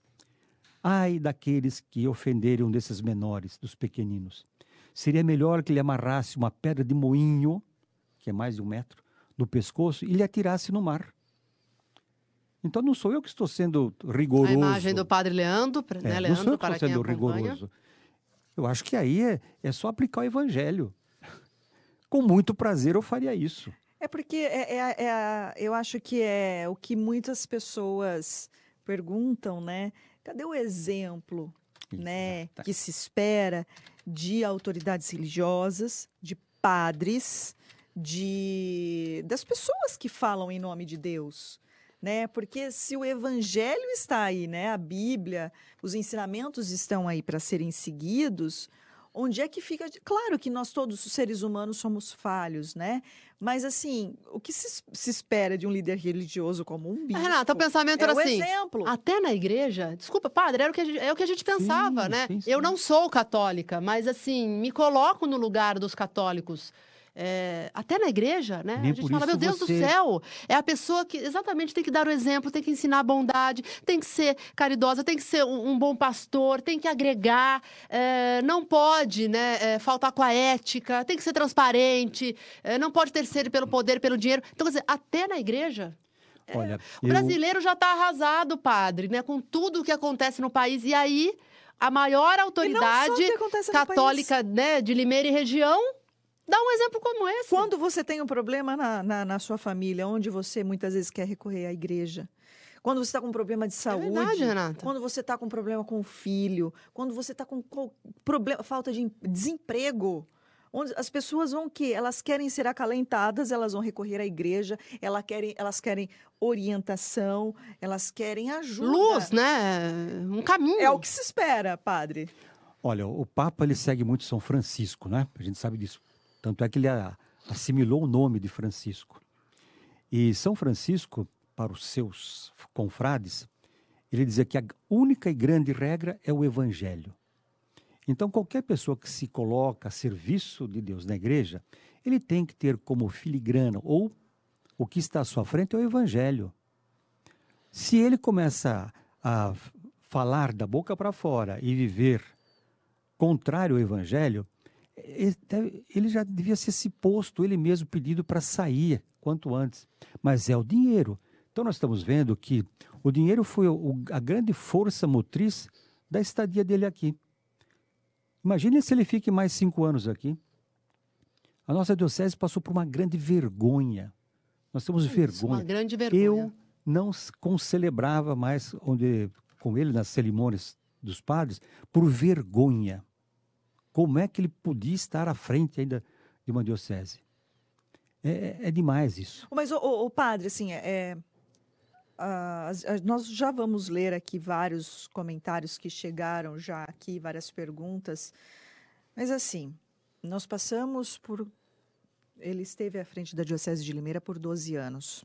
Ai daqueles que ofenderem um desses menores, dos pequeninos. Seria melhor que lhe amarrasse uma pedra de moinho, que é mais de um metro, no pescoço e lhe atirasse no mar. Então não sou eu que estou sendo rigoroso. A imagem do padre Leandro, É, né? não sou Leandro, eu que para estou sendo rigoroso. Eu acho que aí é, é só aplicar o Evangelho. Com muito prazer eu faria isso. É porque é, é- é a- eu acho que é o que muitas pessoas perguntam, né? Cadê o exemplo, né, que se espera de autoridades religiosas, de padres, de das pessoas que falam em nome de Deus, né? Porque se o evangelho está aí, né, a Bíblia, os ensinamentos estão aí para serem seguidos, onde é que fica? Claro que nós todos os seres humanos somos falhos, né? Mas assim, o que se, se espera de um líder religioso como um bispo? Ah, Renata, o pensamento é era o assim. exemplo. Até na igreja, desculpa, padre, era o que a gente, é o que a gente pensava, Sim, né? sim, Eu sim. não sou católica, mas assim, me coloco no lugar dos católicos. É, até na igreja, né? Nem a gente fala, meu Deus do você- céu, é a pessoa que exatamente tem que dar o exemplo, tem que ensinar a bondade, tem que ser caridosa, tem que ser um, um bom pastor, tem que agregar, é, não pode né, é, faltar com a ética, tem que ser transparente, é, não pode ter sede pelo poder, pelo dinheiro. Então, quer dizer, até na igreja, Olha, o eu- brasileiro já está arrasado, padre, né? Com tudo o que acontece no país. E aí, a maior autoridade católica né, de Limeira e região dá um exemplo como esse. Quando você tem um problema na, na, na sua família, onde você muitas vezes quer recorrer à igreja, quando você está com um problema de saúde, É verdade, Renata. quando você está com um problema com o filho, quando você está com problema, falta de em- desemprego, onde as pessoas vão o quê? Elas querem ser acalentadas, elas vão recorrer à igreja, elas querem, elas querem orientação, elas querem ajuda. Luz, né? Um caminho. É o que se espera, padre. Olha, o Papa ele segue muito São Francisco, né? A gente sabe disso. Tanto é que ele assimilou o nome de Francisco. E São Francisco, para os seus confrades, ele dizia que a única e grande regra é o Evangelho. Então, qualquer pessoa que se coloca a serviço de Deus na igreja, ele tem que ter como filigrana, ou o que está à sua frente é o Evangelho. Se ele começa a falar da boca para fora e viver contrário ao Evangelho, ele, já devia ser se posto, ele mesmo pedido para sair quanto antes. Mas é o dinheiro. Então nós estamos vendo que o dinheiro foi o- a grande força motriz da estadia dele aqui. Imagine se ele fique mais cinco anos aqui. A nossa diocese passou por uma grande vergonha. Nós temos Isso, vergonha. Uma grande vergonha. Eu não concelebrava mais onde, com ele nas cerimônias dos padres por vergonha. Como é que ele podia estar à frente ainda de uma diocese? É, é- é demais isso. Mas, o, o, padre, assim, é, as- nós já vamos ler aqui vários comentários que chegaram já aqui, várias perguntas. Mas, assim, nós passamos por. Ele esteve à frente da Diocese de Limeira por 12 anos.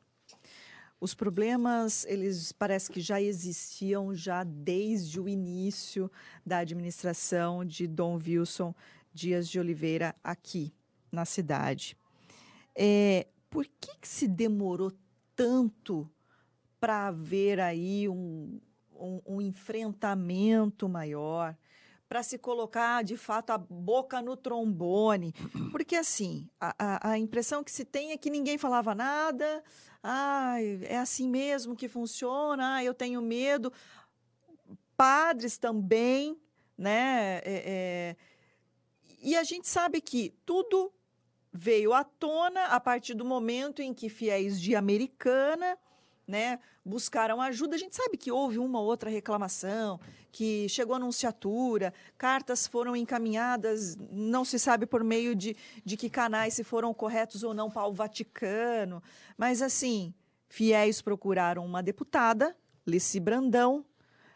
Os problemas, eles parece que já existiam já desde o início da administração de Dom Wilson Dias de Oliveira aqui na cidade. É, por que, que se demorou tanto para haver aí um, um, um enfrentamento maior, para se colocar de fato a boca no trombone? Porque assim, a, a, impressão que se tem é que ninguém falava nada, ah, é assim mesmo que funciona, ah, eu tenho medo. Padres também, né? É, é, e a gente sabe que tudo veio à tona a partir do momento em que fiéis de Americana, né, buscaram ajuda. A gente sabe que houve uma ou outra reclamação, que chegou a anunciatura, cartas foram encaminhadas, não se sabe por meio de, de que canais se foram corretos ou não para o Vaticano. Mas, assim, fiéis procuraram uma deputada, Leci Brandão.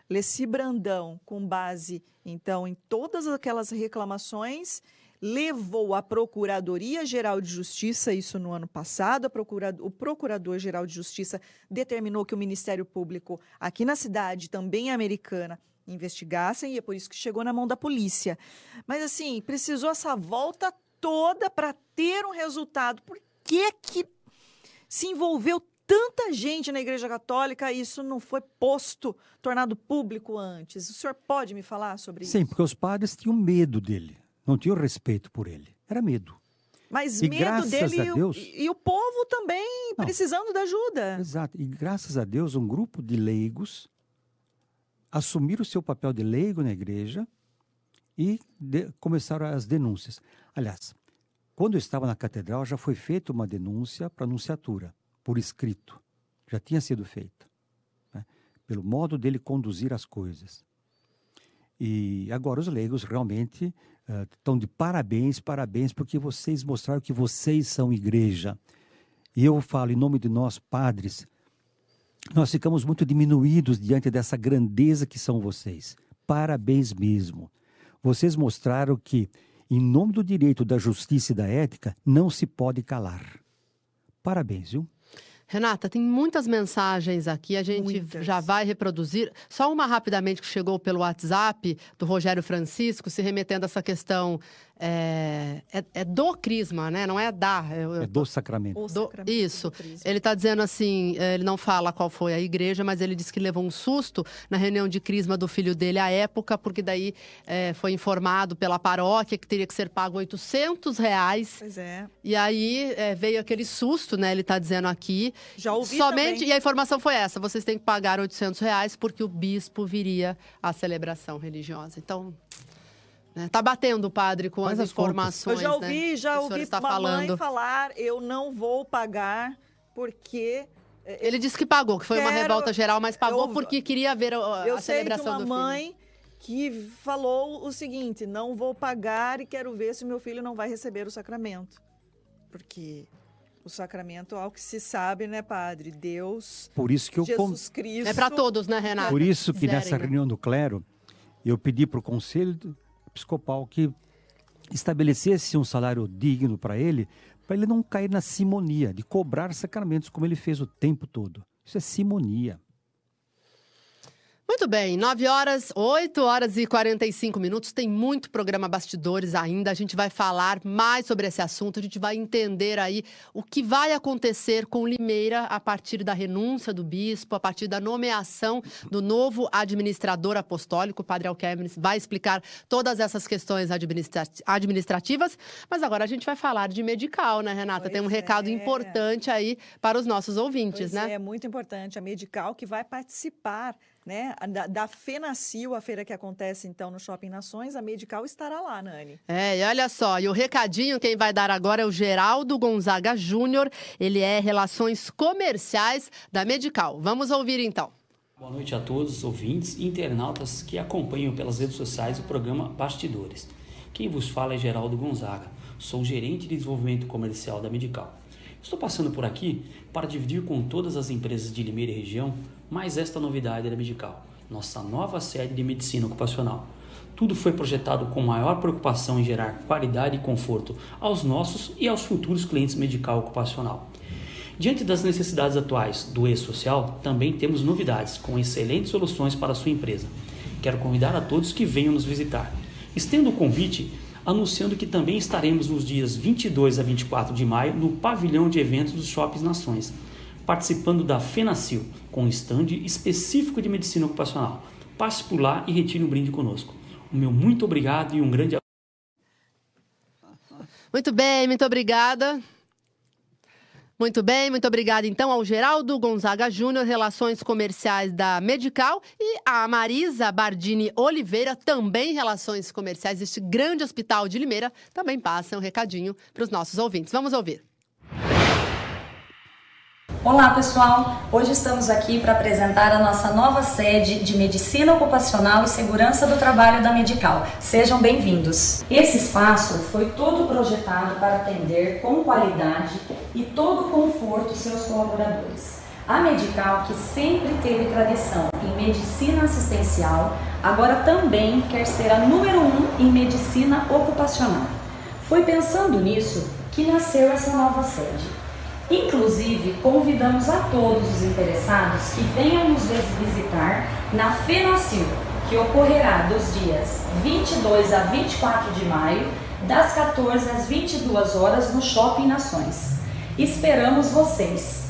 Leci Brandão, com base, então, em todas aquelas reclamações, levou à Procuradoria-Geral de Justiça, isso no ano passado, a procura- o Procurador-Geral de Justiça determinou que o Ministério Público, aqui na cidade, também americana, investigassem, e é por isso que chegou na mão da polícia. Mas, assim, precisou essa volta toda para ter um resultado. Por que que se envolveu tanta gente na Igreja Católica e isso não foi posto, tornado público antes? O senhor pode me falar sobre isso? Sim, porque os padres tinham medo dele, não tinham respeito por ele. Era medo. Mas E medo graças dele a e o- Deus- e, o povo também Não. precisando da ajuda. Exato. E graças a Deus, um grupo de leigos assumiram o seu papel de leigo na igreja e de- começaram as denúncias. Aliás, quando eu estava na catedral, já foi feita uma denúncia para anunciatura, por escrito. Já tinha sido feita. né? Pelo modo dele conduzir as coisas. E agora os leigos realmente estão de parabéns, parabéns, porque vocês mostraram que vocês são igreja. E eu falo em nome de nós, padres, nós ficamos muito diminuídos diante dessa grandeza que são vocês. Parabéns mesmo. Vocês mostraram que, em nome do direito, da justiça e da ética, não se pode calar. Parabéns, viu? Renata, tem muitas mensagens aqui, a gente Muitas. já vai reproduzir. Só uma rapidamente que chegou pelo WhatsApp do Rogério Francisco, se remetendo a essa questão é, é, é do crisma, né? Não é da. Eu- eu É do sacramento. Do- sacramento isso. Ele está dizendo assim, eh, ele não fala qual foi a igreja, mas ele disse que levou um susto na reunião de crisma do filho dele à época, porque daí eh, foi informado pela paróquia que teria que ser pago 800 reais. Pois é. E aí eh, veio aquele susto, né? Ele está dizendo aqui. Já ouvi Somente, também. e a informação foi essa: vocês têm que pagar 800 reais porque o bispo viria à celebração religiosa. Então. Né, tá batendo o padre com Faz as informações. Eu já né, ouvi, que já ouvi está uma mãe falando. falar, eu não vou pagar porque Ele disse que pagou, que foi uma Quero- revolta geral, mas pagou eu- porque queria ver a, a eu sei de celebração uma do filho. mãe que falou o seguinte: não vou pagar e quero ver se meu filho não vai receber o sacramento. Porque o sacramento, ao que se sabe, né, padre? Deus, Por isso que eu con- Jesus Cristo. É para todos, né, Renato? Por isso que nessa né? reunião do clero, eu pedi para o conselho episcopal que estabelecesse um salário digno para ele, para ele não cair na simonia de cobrar sacramentos como ele fez o tempo todo. Isso é simonia. Muito bem, 9 horas, 8 horas e 45 minutos. Tem muito programa Bastidores ainda. A gente vai falar mais sobre esse assunto. A gente vai entender aí o que vai acontecer com Limeira a partir da renúncia do bispo, a partir da nomeação do novo administrador apostólico. O padre Alquemes vai explicar todas essas questões administra- administrativas. Mas agora a gente vai falar de medical, né, Renata? Tem um Pois recado é. importante aí para os nossos ouvintes, Pois né? É muito importante. A Medical que vai participar né, da, da FENACIL, a feira que acontece então no Shopping Nações, a Medical estará lá, Nani. É, e olha só, e o recadinho quem vai dar agora é o Geraldo Gonzaga Júnior. Ele é Relações Comerciais da Medical. Vamos ouvir então. Boa noite a todos os ouvintes e internautas que acompanham pelas redes sociais o programa Bastidores. Quem vos fala é Geraldo Gonzaga, sou gerente de desenvolvimento comercial da Medical. Estou passando por aqui para dividir com todas as empresas de Limeira e região mais esta novidade da Medical, nossa nova sede de medicina ocupacional. Tudo foi projetado com maior preocupação em gerar qualidade e conforto aos nossos e aos futuros clientes medical ocupacional. Diante das necessidades atuais do e-social, também temos novidades com excelentes soluções para a sua empresa. Quero convidar a todos que venham nos visitar. Estendo o convite anunciando que também estaremos nos dias 22 a 24 de maio no pavilhão de eventos dos Shoppings Nações, participando da FENACIL, com um stand específico de medicina ocupacional. Passe por lá e retire um brinde conosco. O meu muito obrigado e um grande Muito bem, muito obrigada. Muito bem, muito obrigada então ao Geraldo Gonzaga Júnior, Relações Comerciais da Medical, e a Marisa Bardini Oliveira, também Relações Comerciais deste grande hospital de Limeira, também passa um recadinho para os nossos ouvintes. Vamos ouvir. Olá pessoal, hoje estamos aqui para apresentar a nossa nova sede de Medicina Ocupacional e Segurança do Trabalho da Medical. Sejam bem-vindos. Esse espaço foi todo projetado para atender com qualidade e todo conforto seus colaboradores. A Medical, que sempre teve tradição em medicina assistencial, agora também quer ser a número um em medicina ocupacional. Foi pensando nisso que nasceu essa nova sede. Inclusive, convidamos a todos os interessados que venham nos visitar na FENACIL, que ocorrerá dos dias 22 a 24 de maio, das 14 às 22 horas no Shopping Nações. Esperamos vocês!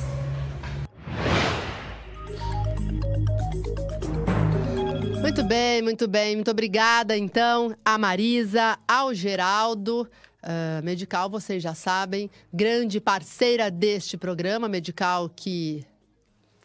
Muito bem, muito bem. Muito obrigada, então, a Marisa, ao Geraldo. Ah, Medical, vocês já sabem, grande parceira deste programa, Medical que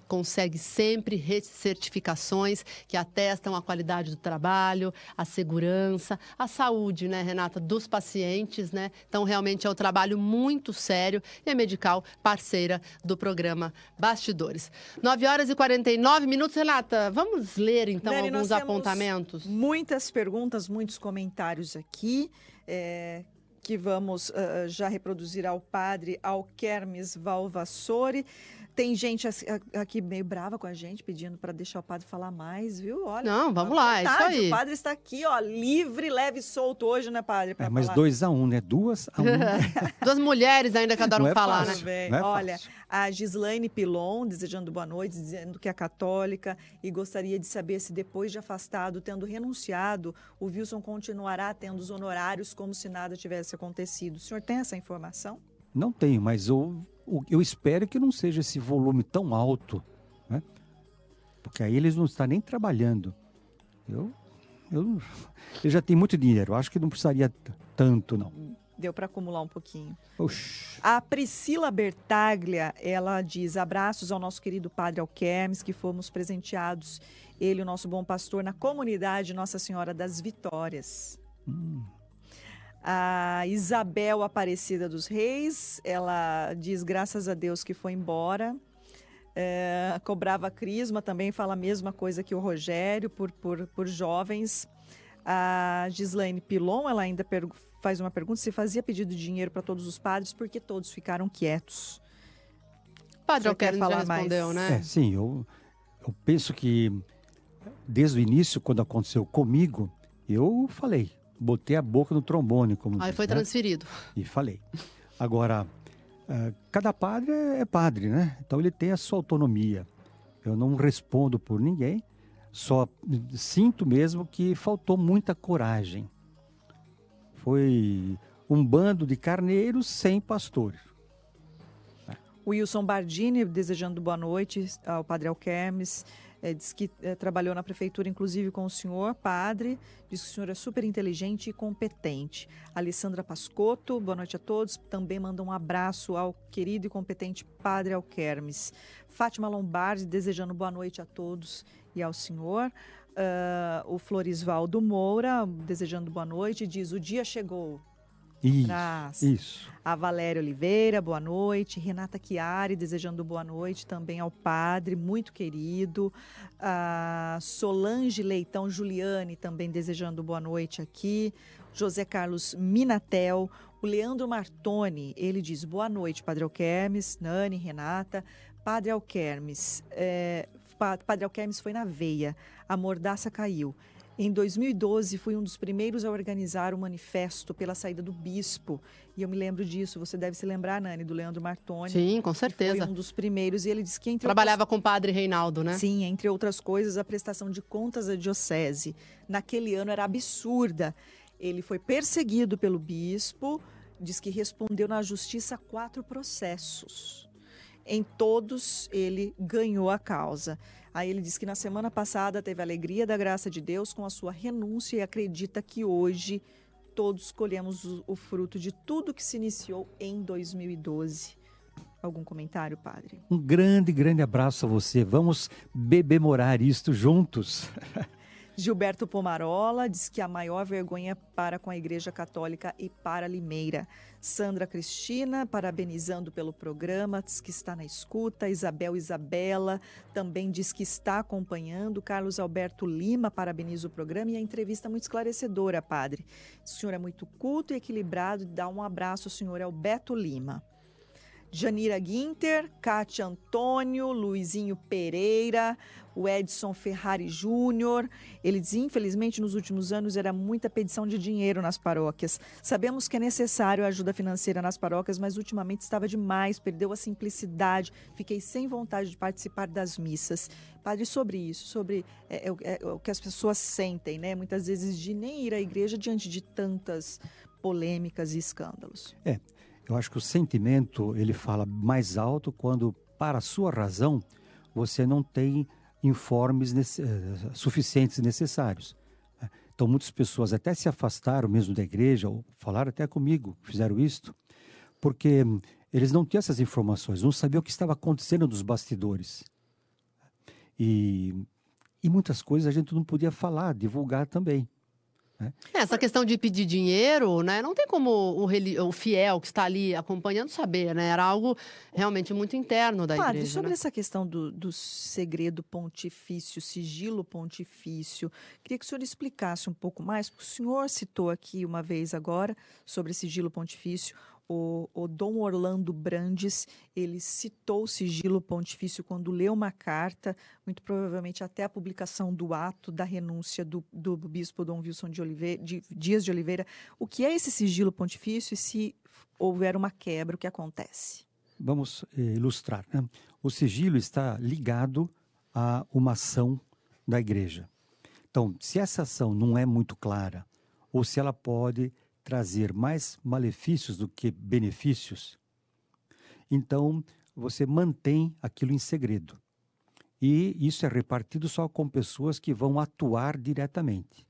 consegue sempre re- certificações que atestam a qualidade do trabalho, a segurança, a saúde, né, Renata, dos pacientes, né? Então, realmente é um trabalho muito sério e a Medical parceira do programa Bastidores. 9 horas e 49 minutos, Renata. Vamos ler, então, Dani, alguns apontamentos? Muitas perguntas, muitos comentários aqui. É, que vamos uh, já reproduzir ao padre Alquermes Valvassori. Tem gente aqui meio brava com a gente, pedindo para deixar o padre falar mais, viu? Olha, Não, vamos lá, é isso aí. O padre está aqui, ó, livre, leve e solto hoje, né, padre? É, mas falar. dois a um, né? Duas a um. Duas mulheres ainda que adoram é falar, fácil. né? Não é Olha, a Gislaine Pilon, desejando boa noite, dizendo que é católica e gostaria de saber se depois de afastado, tendo renunciado, o Wilson continuará tendo os honorários como se nada tivesse acontecido. O senhor tem essa informação? Não tenho, mas eu eu espero que não seja esse volume tão alto, né? Porque aí eles não estão nem trabalhando. Eu, eu, eu já tenho muito dinheiro, acho que não precisaria tanto, não. Deu para acumular um pouquinho. Oxi. A Priscila Bertaglia, ela diz: abraços ao nosso querido Padre Alquermes, que fomos presenteados, ele, o nosso bom pastor, na comunidade Nossa Senhora das Vitórias. Hum. A Isabel Aparecida dos Reis, ela diz graças a Deus que foi embora. É, cobrava crisma, também fala a mesma coisa que o Rogério, por, por, por jovens. A Gislaine Pilon, ela ainda faz uma pergunta: se fazia pedido de dinheiro para todos os padres, porque todos ficaram quietos. O padre Alquerem já respondeu, mais? né? É, sim, eu, eu penso que desde o início, quando aconteceu comigo, eu falei: botei a boca no trombone, como Aí diz, foi né? transferido. E falei. Agora, uh, cada padre é padre, né? Então ele tem a sua autonomia. Eu não respondo por ninguém, só sinto mesmo que faltou muita coragem. Foi um bando de carneiros sem pastor. Wilson Bardini desejando boa noite ao Padre Alquermes. É, diz que é, trabalhou na prefeitura, inclusive com o senhor, padre. Diz que o senhor é super inteligente e competente. Alessandra Pascotto, boa noite a todos. Também manda um abraço ao querido e competente padre Alquermes. Fátima Lombardi, desejando boa noite a todos e ao senhor. Uh, o Florisvaldo Moura, desejando boa noite, diz: O dia chegou, isso, isso. A Valéria Oliveira, boa noite. Renata Chiari, desejando boa noite também ao padre, muito querido. A Solange Leitão Juliane, também desejando boa noite aqui. José Carlos Minatel. O Leandro Martoni, ele diz boa noite, Padre Alquermes, Nani, Renata. Padre Alquermes, é, Padre Alquermes foi na veia, a mordaça caiu. Em 2012, fui um dos primeiros a organizar o manifesto pela saída do bispo. E eu me lembro disso. Você deve se lembrar, Nani, do Leandro Martoni. Sim, com certeza. Foi um dos primeiros. E ele disse que. Entre Trabalhava outras... com o padre Reinaldo, né? Sim, entre outras coisas, a prestação de contas à diocese. Naquele ano era absurda. Ele foi perseguido pelo bispo, diz que respondeu na justiça a quatro processos. Em todos, ele ganhou a causa. Aí ele diz que na semana passada teve a alegria da graça de Deus com a sua renúncia e acredita que hoje todos colhemos o, o fruto de tudo que se iniciou em 2012. Algum comentário, padre? Um grande, grande abraço a você. Vamos bebemorar isto juntos. Gilberto Pomarola diz que a maior vergonha para com a Igreja Católica e para Limeira. Sandra Cristina, parabenizando pelo programa, diz que está na escuta. Isabel Isabela também diz que está acompanhando. Carlos Alberto Lima parabeniza o programa e a entrevista muito esclarecedora, padre. O senhor é muito culto e equilibrado. Dá um abraço, senhor o Beto Lima. Janira Guinter, Cátia Antônio, Luizinho Pereira, o Edson Ferrari Júnior. Ele diz: infelizmente, nos últimos anos era muita pedição de dinheiro nas paróquias. Sabemos que é necessário a ajuda financeira nas paróquias, mas ultimamente estava demais, perdeu a simplicidade, fiquei sem vontade de participar das missas. Padre, sobre isso, sobre é, é, é, o que as pessoas sentem, né? Muitas vezes de nem ir à igreja diante de tantas polêmicas e escândalos. É, eu acho que o sentimento ele fala mais alto quando, para a sua razão, você não tem informes nesse, uh, suficientes necessários. Então, muitas pessoas até se afastaram mesmo da igreja, ou falaram até comigo, fizeram isto, porque eles não tinham essas informações, não sabiam o que estava acontecendo nos bastidores. E, e muitas coisas a gente não podia falar, divulgar também. Né? Essa questão de pedir dinheiro, né? Não tem como o, o fiel que está ali acompanhando saber, né? Era algo realmente muito interno da Padre, igreja. sobre né? essa questão do, do segredo pontifício, sigilo pontifício, queria que o senhor explicasse um pouco mais, porque o senhor citou aqui uma vez agora sobre sigilo pontifício. O, o Dom Orlando Brandes, ele citou o sigilo pontifício quando leu uma carta, muito provavelmente até a publicação do ato da renúncia do, do bispo Dom Wilson de, Oliveira, de Dias de Oliveira. O que é esse sigilo pontifício e se houver uma quebra, o que acontece? Vamos eh, ilustrar. Né? O sigilo está ligado a uma ação da igreja. Então, se essa ação não é muito clara, ou se ela pode trazer mais malefícios do que benefícios, então você mantém aquilo em segredo. E isso é repartido só com pessoas que vão atuar diretamente.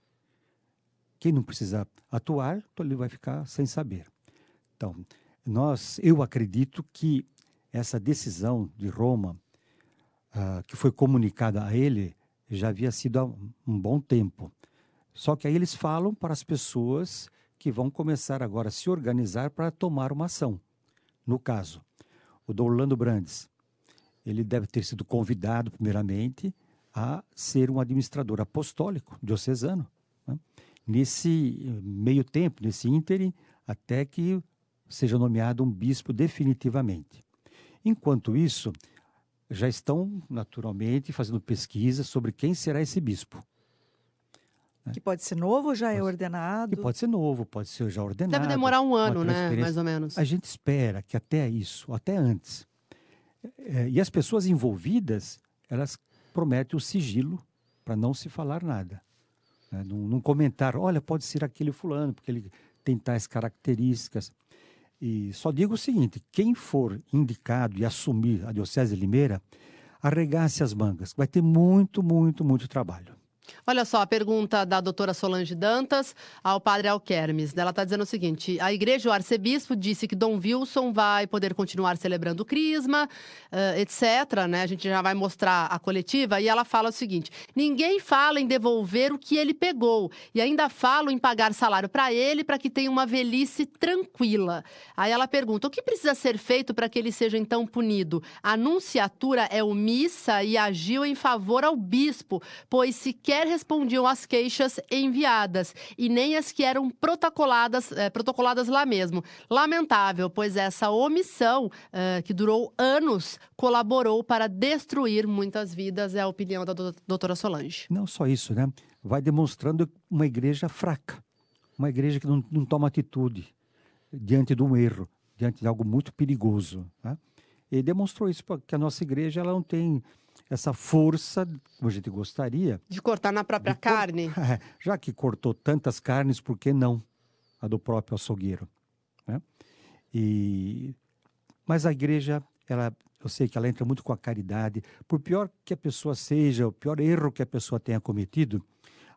Quem não precisa atuar, então ele vai ficar sem saber. Então, nós, eu acredito que essa decisão de Roma, ah, que foi comunicada a ele, já havia sido há um bom tempo. Só que aí eles falam para as pessoas que vão começar agora a se organizar para tomar uma ação. No caso, o do Orlando Brandes, ele deve ter sido convidado, primeiramente, a ser um administrador apostólico diocesano. né? Nesse eh, meio tempo, nesse ínterim, até que seja nomeado um bispo definitivamente. Enquanto isso, já estão naturalmente fazendo pesquisa sobre quem será esse bispo. Que pode ser novo ou já é Pode- ordenado? Que pode ser novo, pode ser já ordenado. Deve demorar um ano, né? Mais ou menos. A gente espera que até isso, até antes. É, e as pessoas envolvidas, elas prometem o sigilo para não se falar nada. né? Não, não comentar, olha, pode ser aquele fulano, porque ele tem tais características. E só digo o seguinte: quem for indicado e assumir a Diocese de Limeira, arregace as mangas. Vai ter muito, muito, muito trabalho. Olha só, a pergunta da doutora Solange Dantas ao padre Alquermes. Ela está dizendo o seguinte: a igreja, o arcebispo, disse que Dom Wilson vai poder continuar celebrando o Crisma, eh, etc. Né? A gente já vai mostrar a coletiva. E ela fala o seguinte: ninguém fala em devolver o que ele pegou. E ainda falam em pagar salário para ele para que tenha uma velhice tranquila. Aí ela pergunta: o que precisa ser feito para que ele seja então punido? A nunciatura é omissa e agiu em favor ao bispo, pois sequer respondiam às queixas enviadas e nem as que eram protocoladas, eh, protocoladas lá mesmo. Lamentável, pois essa omissão, eh, que durou anos, colaborou para destruir muitas vidas, é a opinião da do- doutora Solange. Não só isso, né? Vai demonstrando uma igreja fraca, uma igreja que não, não toma atitude diante de um erro, diante de algo muito perigoso. Né? E demonstrou isso, que a nossa igreja ela não tem essa força como a gente gostaria. De cortar na própria de cor- carne. Já que cortou tantas carnes, por que não a do próprio açougueiro? né? E mas a igreja, ela, eu sei que ela entra muito com a caridade. Por pior que a pessoa seja, o pior erro que a pessoa tenha cometido,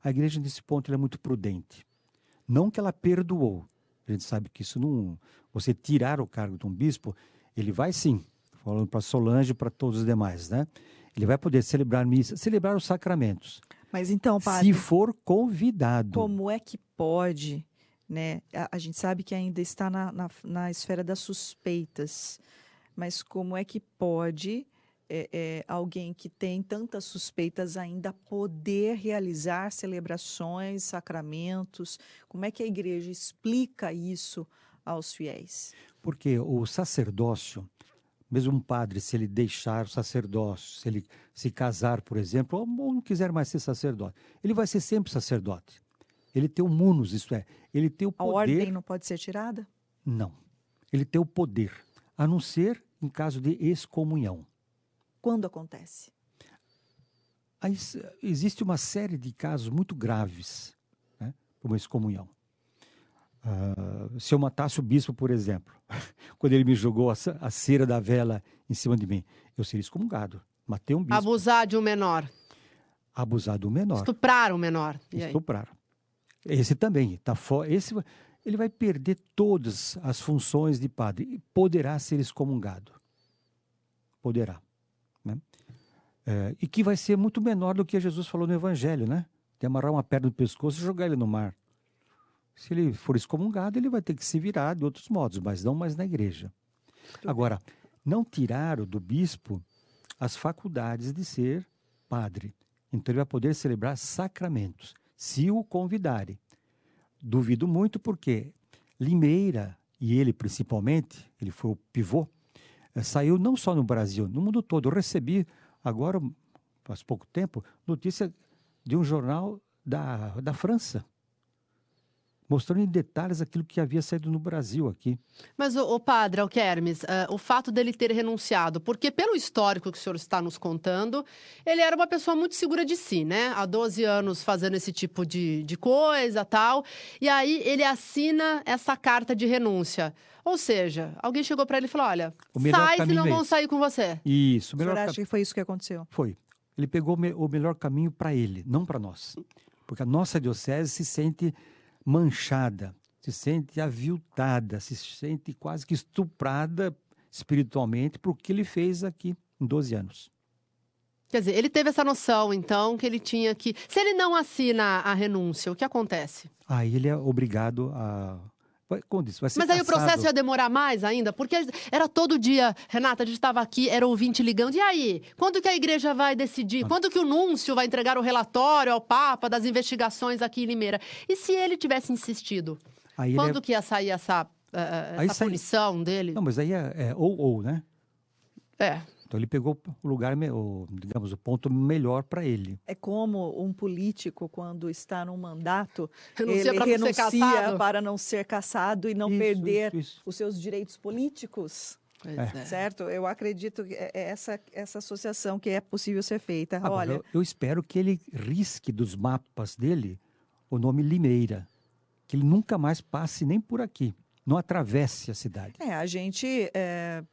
a igreja nesse ponto é muito prudente. Não que ela perdoou. A gente sabe que isso não. Você tirar o cargo de um bispo, ele vai sim, falando para Solange e para todos os demais, né? Ele vai poder celebrar missa, celebrar os sacramentos. Mas então, padre, Se for convidado. como é que pode, né? A, a gente sabe que ainda está na, na, na esfera das suspeitas, mas como é que pode é, é, alguém que tem tantas suspeitas ainda poder realizar celebrações, sacramentos? Como é que a igreja explica isso aos fiéis? Porque o sacerdócio, mesmo um padre, se ele deixar o sacerdócio, se ele se casar, por exemplo, ou não quiser mais ser sacerdote, ele vai ser sempre sacerdote. Ele tem o munus, isto é, ele tem o A poder. ordem não pode ser tirada? Não. Ele tem o poder, a não ser em caso de excomunhão. Quando acontece? Aí, existe uma série de casos muito graves, né, como excomunhão. Ah, se eu matasse o bispo, por exemplo, quando ele me jogou a, a cera da vela em cima de mim, eu seria excomungado. Matei um bispo. Abusar de um menor, Abusar do menor. estuprar um menor. E aí? Estuprar. Esse também tá fora. Esse ele vai perder todas as funções de padre e poderá ser excomungado. Poderá. Né? É, e que vai ser muito menor do que Jesus falou no Evangelho, né? De amarrar uma pedra no pescoço e jogar ele no mar. Se ele for excomungado, ele vai ter que se virar de outros modos, mas não mais na igreja. Agora, não tiraram do bispo as faculdades de ser padre. Então ele vai poder celebrar sacramentos, se o convidarem. Duvido muito porque Limeira, e ele principalmente, ele foi o pivô, eh, saiu não só no Brasil, no mundo todo. Eu recebi agora, faz pouco tempo, notícia de um jornal da, da França, mostrando em detalhes aquilo que havia saído no Brasil aqui. Mas, o, padre Alquermes, uh, o fato dele ter renunciado, porque pelo histórico que o senhor está nos contando, ele era uma pessoa muito segura de si, né? Há 12 anos fazendo esse tipo de, de coisa tal. E aí ele assina essa carta de renúncia. Ou seja, alguém chegou para ele e falou: olha, sai, senão é vão sair com você. Isso. O, o melhor acha que foi isso que aconteceu? Foi. Ele pegou o melhor caminho para ele, não para nós. Porque a nossa diocese se sente manchada, se sente aviltada, se sente quase que estuprada espiritualmente por o que ele fez aqui em 12 anos. Quer dizer, ele teve essa noção, então, que ele tinha que. Se ele não assina a renúncia, o que acontece? Aí ele é obrigado a disse, vai ser Mas aí o processo ia demorar mais ainda, porque era todo dia, Renata, a gente estava aqui, era ouvinte ligando. E aí? Quando que a igreja vai decidir? Ah. Quando que o núncio vai entregar o relatório ao Papa das investigações aqui em Limeira? E se ele tivesse insistido? Aí quando é... que ia sair essa, uh, essa sai... punição dele? Não, mas aí é, é ou ou, né? É. Então ele pegou o lugar, o, digamos, o ponto melhor para ele. É como um político quando está num mandato, renuncia ele renuncia para não ser caçado e não isso, perder isso, isso. os seus direitos políticos. É. Certo? Eu acredito que é, é essa, essa associação que é possível ser feita. Agora, Olha, eu, eu espero que ele risque dos mapas dele o nome Limeira, que ele nunca mais passe nem por aqui, não atravesse a cidade. É, a gente é,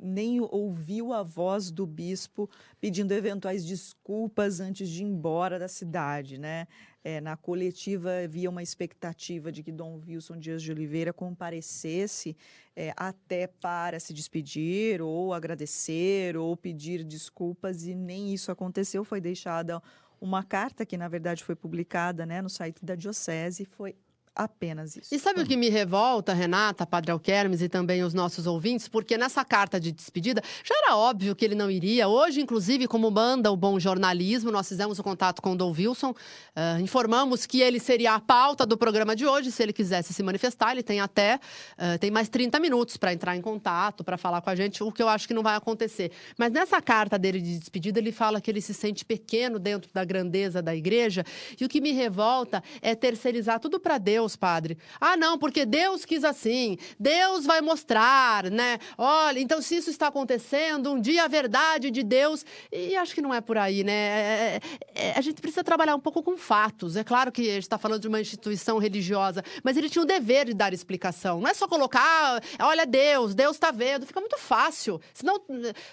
nem ouviu a voz do bispo pedindo eventuais desculpas antes de ir embora da cidade, né? É, na coletiva havia uma expectativa de que Dom Wilson Dias de Oliveira comparecesse é, até para se despedir ou agradecer ou pedir desculpas e nem isso aconteceu. Foi deixada uma carta que na verdade foi publicada, né, no site da diocese, foi apenas isso. E sabe o que me revolta, Renata, Padre Alquermes e também os nossos ouvintes? Porque nessa carta de despedida já era óbvio que ele não iria. Hoje, inclusive, como manda o bom jornalismo, nós fizemos o contato com o Dom Wilson, uh, informamos que ele seria a pauta do programa de hoje, se ele quisesse se manifestar. Ele tem até uh, tem mais 30 minutos para entrar em contato, para falar com a gente, o que eu acho que não vai acontecer. Mas nessa carta dele de despedida, ele fala que ele se sente pequeno dentro da grandeza da igreja. E o que me revolta é terceirizar tudo para Deus Deus, padre. Ah, não, porque Deus quis assim. Deus vai mostrar, né? Olha, então se isso está acontecendo, um dia a verdade de Deus. E acho que não é por aí, né? É, é, é a gente precisa trabalhar um pouco com fatos. É claro que a gente está falando de uma instituição religiosa, mas ele tinha o dever de dar explicação. Não é só colocar, olha, Deus, Deus está vendo. Fica muito fácil. Senão,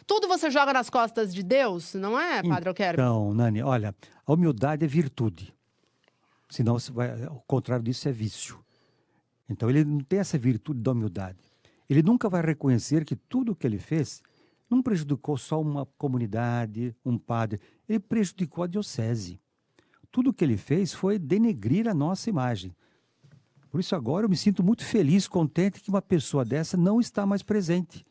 tudo você joga nas costas de Deus, não é, Padre Alquerbe? Então, Nani, olha, a humildade é virtude. Senão, vai, o contrário disso é vício. Então, ele não tem essa virtude da humildade. Ele nunca vai reconhecer que tudo o que ele fez não prejudicou só uma comunidade, um padre. Ele prejudicou a diocese. Tudo o que ele fez foi denegrir a nossa imagem. Por isso, agora eu me sinto muito feliz, contente que uma pessoa dessa não está mais presente.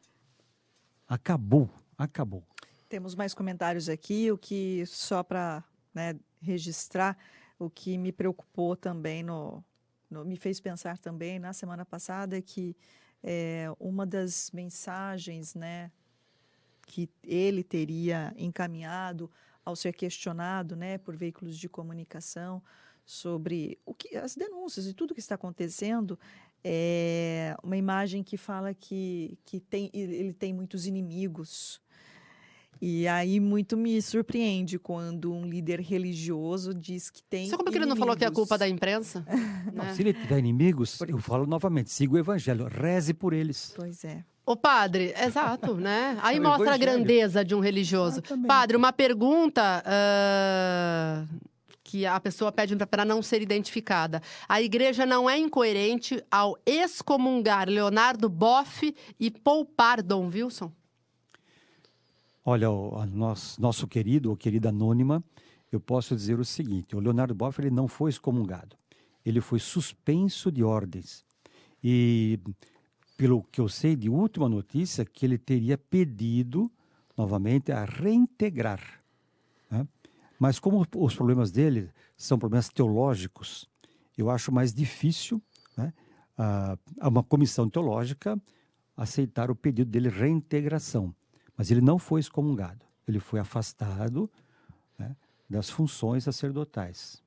Acabou, acabou. Temos mais comentários aqui, o que só para né, registrar o que me preocupou também no, no, me fez pensar também na semana passada é que é, uma das mensagens, né, que ele teria encaminhado ao ser questionado, né, por veículos de comunicação sobre o que as denúncias e tudo que está acontecendo é uma imagem que fala que, que tem, ele tem muitos inimigos e aí muito me surpreende quando um líder religioso diz que tem. Só como que ele não falou que é culpa da imprensa? não, né? Se ele tiver inimigos, eu falo novamente: siga o evangelho, reze por eles. Pois é. O padre, exato, né? Aí é mostra evangelho. a grandeza de um religioso. Exatamente. Padre, uma pergunta. Uh que a pessoa pede para não ser identificada. A igreja não é incoerente ao excomungar Leonardo Boff e poupar Dom Wilson? Olha, o nosso, nosso querido ou querida anônima, eu posso dizer o seguinte: o Leonardo Boff ele não foi excomungado. ele foi suspenso de ordens. E, pelo que eu sei de última notícia, que ele teria pedido novamente a reintegrar. Né? Mas como os problemas dele são problemas teológicos, eu acho mais difícil né, a, a uma comissão teológica aceitar o pedido dele reintegração. Mas ele não foi excomungado, ele foi afastado né, das funções sacerdotais.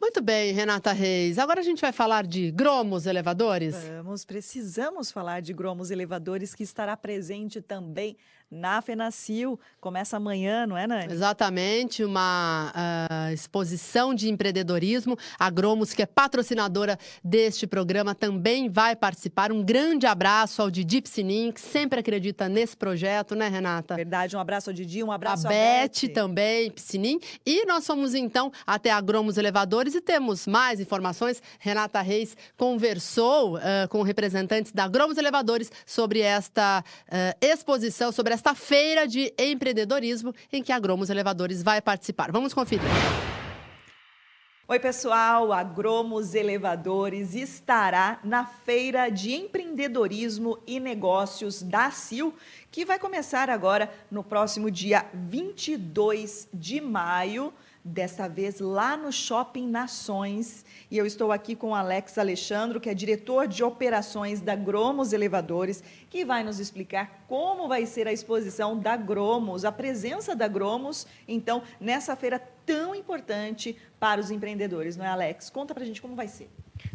Muito bem, Renata Reis. Agora a gente vai falar de Gromos Elevadores. Vamos, precisamos falar de Gromos Elevadores, que estará presente também na FENACIL. Começa amanhã, não é, Nani? Exatamente, uma uh, exposição de empreendedorismo. A Gromos, que é patrocinadora deste programa, também vai participar. Um grande abraço ao Didi Psinin, que sempre acredita nesse projeto, né, Renata? Verdade, um abraço ao Didi, um abraço a, a Beth. Beth também, Psinin. E nós fomos, então, até a Gromos Elevadores e temos mais informações. Renata Reis conversou uh, com representantes da Gromos Elevadores sobre esta uh, exposição, sobre esta feira de empreendedorismo em que a Gromos Elevadores vai participar. Vamos conferir. Oi, pessoal! A Gromos Elevadores estará na Feira de Empreendedorismo e Negócios da CIL, que vai começar agora no próximo dia 22 de maio desta vez lá no Shopping Nações. E eu estou aqui com Alex Alexandro, que é diretor de operações da Gromos Elevadores, que vai nos explicar como vai ser a exposição da Gromos, a presença da Gromos, então, nessa feira tão importante para os empreendedores, não é, Alex? Conta pra gente como vai ser.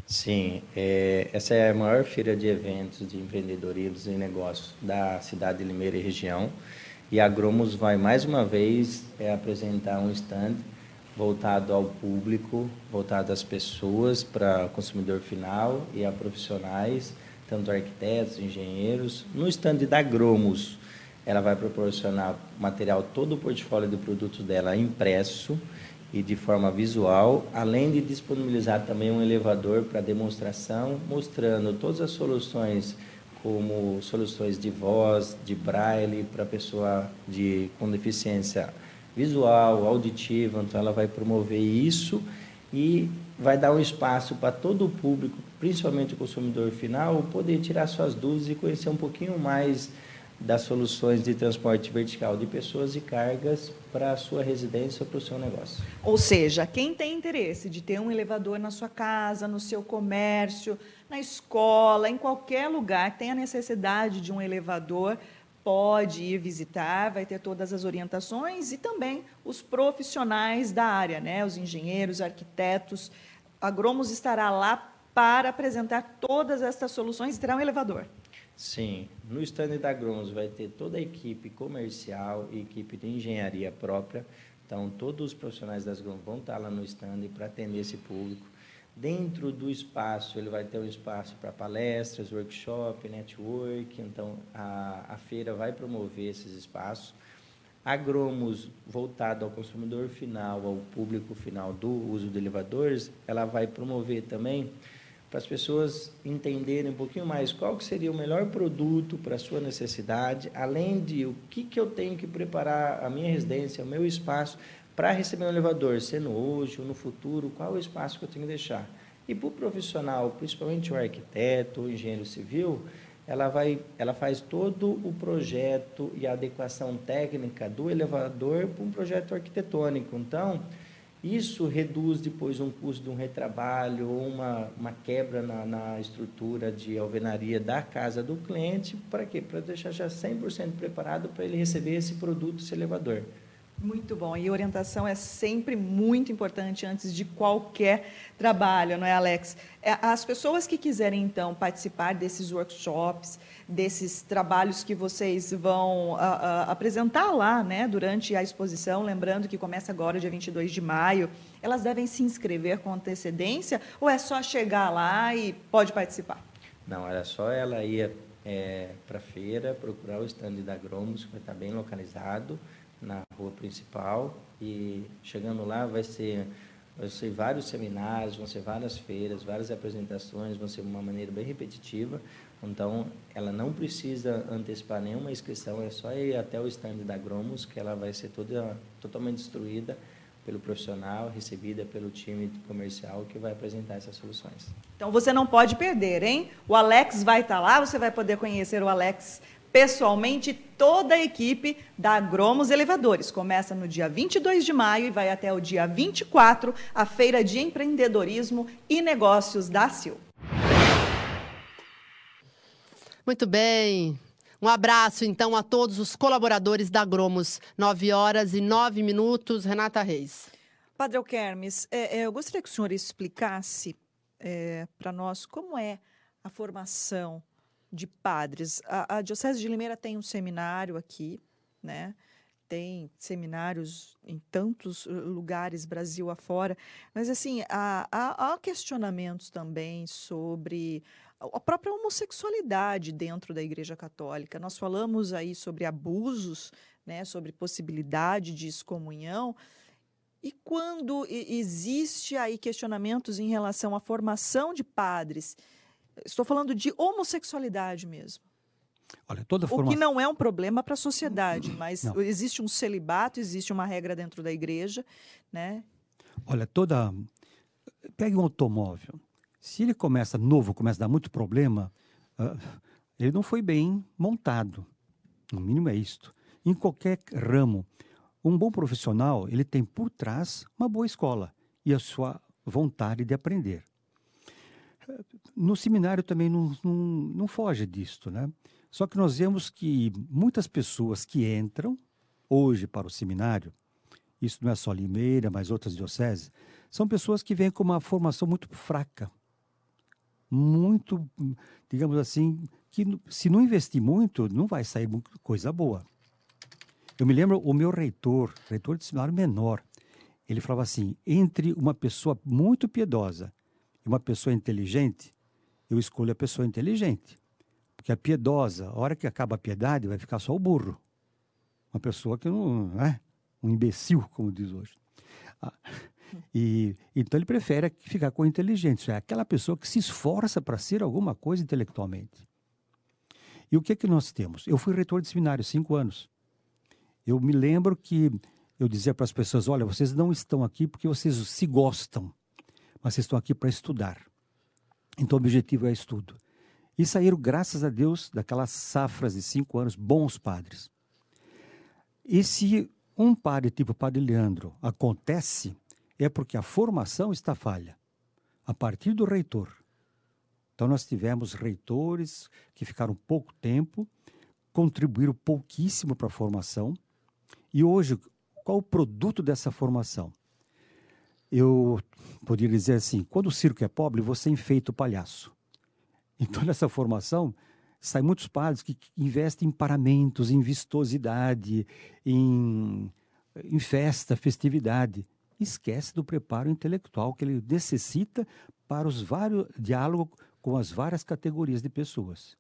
Sim, é, essa é a maior feira de eventos de empreendedorismo e negócios da cidade de Limeira e região. E a Gromos vai mais uma vez é, apresentar um stand voltado ao público, voltado às pessoas, para consumidor final e a profissionais, tanto arquitetos, engenheiros. No stand da Gromos, ela vai proporcionar material, todo o portfólio de produtos dela impresso e de forma visual, além de disponibilizar também um elevador para demonstração, mostrando todas as soluções como soluções de voz, de braille para pessoa de com deficiência visual, auditiva, então ela vai promover isso e vai dar um espaço para todo o público, principalmente o consumidor final, poder tirar suas dúvidas e conhecer um pouquinho mais das soluções de transporte vertical de pessoas e cargas para a sua residência ou para o seu negócio. Ou seja, quem tem interesse de ter um elevador na sua casa, no seu comércio, na escola, em qualquer lugar, tem a necessidade de um elevador, pode ir visitar, vai ter todas as orientações e também os profissionais da área, né? os engenheiros, arquitetos. A Gromos estará lá para apresentar todas estas soluções e terá um elevador. Sim, no stand da Gromos vai ter toda a equipe comercial equipe de engenharia própria. Então, todos os profissionais das Gromos vão estar lá no stand para atender esse público. Dentro do espaço, ele vai ter um espaço para palestras, workshop, network. Então, a, a feira vai promover esses espaços. Agromos, voltado ao consumidor final, ao público final do uso de elevadores, ela vai promover também para as pessoas entenderem um pouquinho mais qual que seria o melhor produto para a sua necessidade, além de o que, que eu tenho que preparar a minha residência, o meu espaço, para receber um elevador, sendo hoje ou no futuro, qual é o espaço que eu tenho que deixar? E para o profissional, principalmente o arquiteto, o engenheiro civil, ela, vai, ela faz todo o projeto e a adequação técnica do elevador para um projeto arquitetônico. Então, isso reduz depois um custo de um retrabalho ou uma, uma quebra na, na estrutura de alvenaria da casa do cliente. Para quê? Para deixar já 100% preparado para ele receber esse produto, esse elevador. Muito bom. E orientação é sempre muito importante antes de qualquer trabalho, não é, Alex? É, as pessoas que quiserem, então, participar desses workshops, desses trabalhos que vocês vão a, a, apresentar lá, né, durante a exposição, lembrando que começa agora, dia 22 de maio, elas devem se inscrever com antecedência ou é só chegar lá e pode participar? Não, era só ela ir é, para a feira, procurar o stand da Gromos, que vai estar bem localizado, na rua principal e chegando lá vai ser vai ser vários seminários, vão ser várias feiras, várias apresentações, vão ser uma maneira bem repetitiva. Então, ela não precisa antecipar nenhuma inscrição, é só ir até o stand da Gromos, que ela vai ser toda totalmente destruída pelo profissional, recebida pelo time comercial que vai apresentar essas soluções. Então você não pode perder, hein? O Alex vai estar lá, você vai poder conhecer o Alex pessoalmente, toda a equipe da Gromos Elevadores. Começa no dia 22 de maio e vai até o dia 24, a Feira de Empreendedorismo e Negócios da Sil. Muito bem. Um abraço, então, a todos os colaboradores da Gromos. 9 horas e 9 minutos. Renata Reis. Padre Alquermes, é, é, eu gostaria que o senhor explicasse é, para nós como é a formação de padres. A, a, Diocese de Limeira tem um seminário aqui, né? Tem seminários em tantos uh, lugares, Brasil afora. Mas, assim, há, há, há questionamentos também sobre a própria homossexualidade dentro da Igreja Católica. Nós falamos aí sobre abusos, né, sobre possibilidade de excomunhão. E quando existe aí questionamentos em relação à formação de padres, estou falando de homossexualidade mesmo. Olha, toda forma... O que não é um problema para a sociedade, mas não. existe um celibato, existe uma regra dentro da igreja, né? Olha, toda pegue um automóvel. Se ele começa novo, começa a dar muito problema, uh, ele não foi bem montado. No mínimo é isto. Em qualquer ramo, um bom profissional, ele tem por trás uma boa escola e a sua vontade de aprender. No seminário também não, não, não foge disto, né? Só que nós vemos que muitas pessoas que entram hoje para o seminário, isso não é só Limeira, mas outras dioceses, são pessoas que vêm com uma formação muito fraca muito, digamos assim, que se não investir muito, não vai sair coisa boa. Eu me lembro o meu reitor, reitor de seminário menor, ele falava assim: entre uma pessoa muito piedosa e uma pessoa inteligente, eu escolho a pessoa inteligente. Porque a piedosa, a hora que acaba a piedade, vai ficar só o burro. Uma pessoa que não é um imbecil, como diz hoje. Ah, e, então ele prefere ficar com o inteligente, é aquela pessoa que se esforça para ser alguma coisa intelectualmente. E o que é que nós temos? Eu fui reitor de seminário cinco anos. Eu me lembro que eu dizia para as pessoas: olha, vocês não estão aqui porque vocês se gostam, mas estão aqui para estudar. Então o objetivo é estudo. E saíram, graças a Deus, daquelas safras de cinco anos, bons padres. E se um padre tipo Padre Leandro acontece, é porque a formação está falha, a partir do reitor. Então, nós tivemos reitores que ficaram pouco tempo, contribuíram pouquíssimo para a formação. E hoje, qual o produto dessa formação? Eu poderia dizer assim: quando o circo é pobre, você enfeita o palhaço. Então, nessa formação, saem muitos padres que investem em paramentos, em vistosidade, em, em festa, festividade esquece do preparo intelectual que ele necessita para os vários diálogo com as várias categorias de pessoas.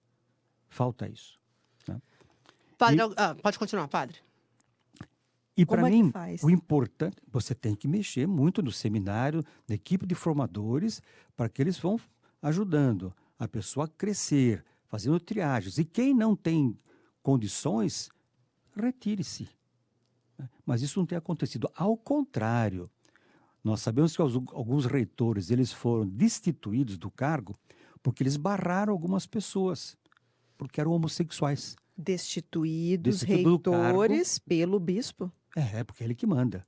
Falta isso. Né? Padre, e, ah, pode continuar, padre. E para é mim, o importante, você tem que mexer muito no seminário, na equipe de formadores, para que eles vão ajudando a pessoa a crescer, fazendo triagens. E quem não tem condições, retire-se. Mas isso não tem acontecido. Ao contrário, nós sabemos que alguns reitores eles foram destituídos do cargo porque eles barraram algumas pessoas, porque eram homossexuais. Destituídos, Destituído reitores pelo bispo? É, é, porque é ele que manda.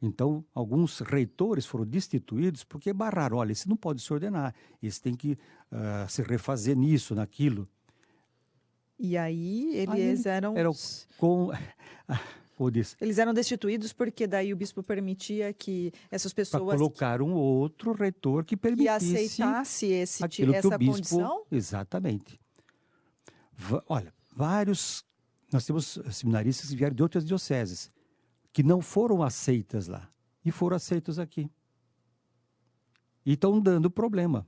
Então, alguns reitores foram destituídos porque barraram. Olha, esse não pode se ordenar, esse tem que uh, se refazer nisso, naquilo. E aí, eles aí, eram. eram com... Eles eram destituídos porque daí o bispo permitia que essas pessoas... Para colocar um outro reitor que permitisse... Que aceitasse esse, aquilo essa que o bispo, condição? Exatamente. Olha, vários... Nós temos seminaristas que vieram de outras dioceses, que não foram aceitas lá, e foram aceitos aqui. E estão dando problema.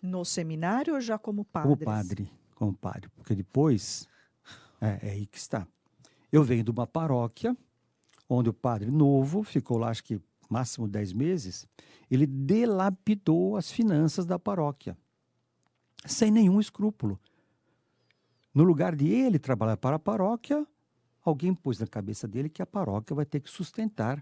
No seminário ou já como padre? Como padre, como padre. Porque depois, é, é aí que está. Eu venho de uma paróquia onde o padre novo ficou lá, acho que máximo 10 meses, ele delapidou as finanças da paróquia, sem nenhum escrúpulo. No lugar de ele trabalhar para a paróquia, alguém pôs na cabeça dele que a paróquia vai ter que sustentar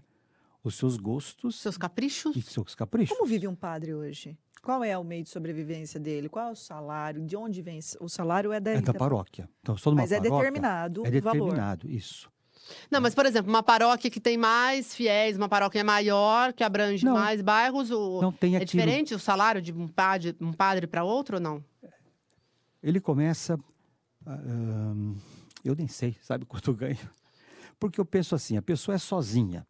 os seus gostos. Seus caprichos? E seus caprichos. Como vive um padre hoje? Qual é o meio de sobrevivência dele? Qual é o salário? De onde vem? O salário é da, É da paróquia. Então, só numa Mas é paróquia, determinado É o valor. determinado, isso. Não, mas, por exemplo, uma paróquia que tem mais fiéis, uma paróquia maior, que abrange Não. mais bairros, o... Não tem é aquilo- diferente o salário de um padre, um padre para outro ou não? Ele começa. Ah, eu nem sei, sabe quanto ganha? Porque eu penso assim: a pessoa é sozinha.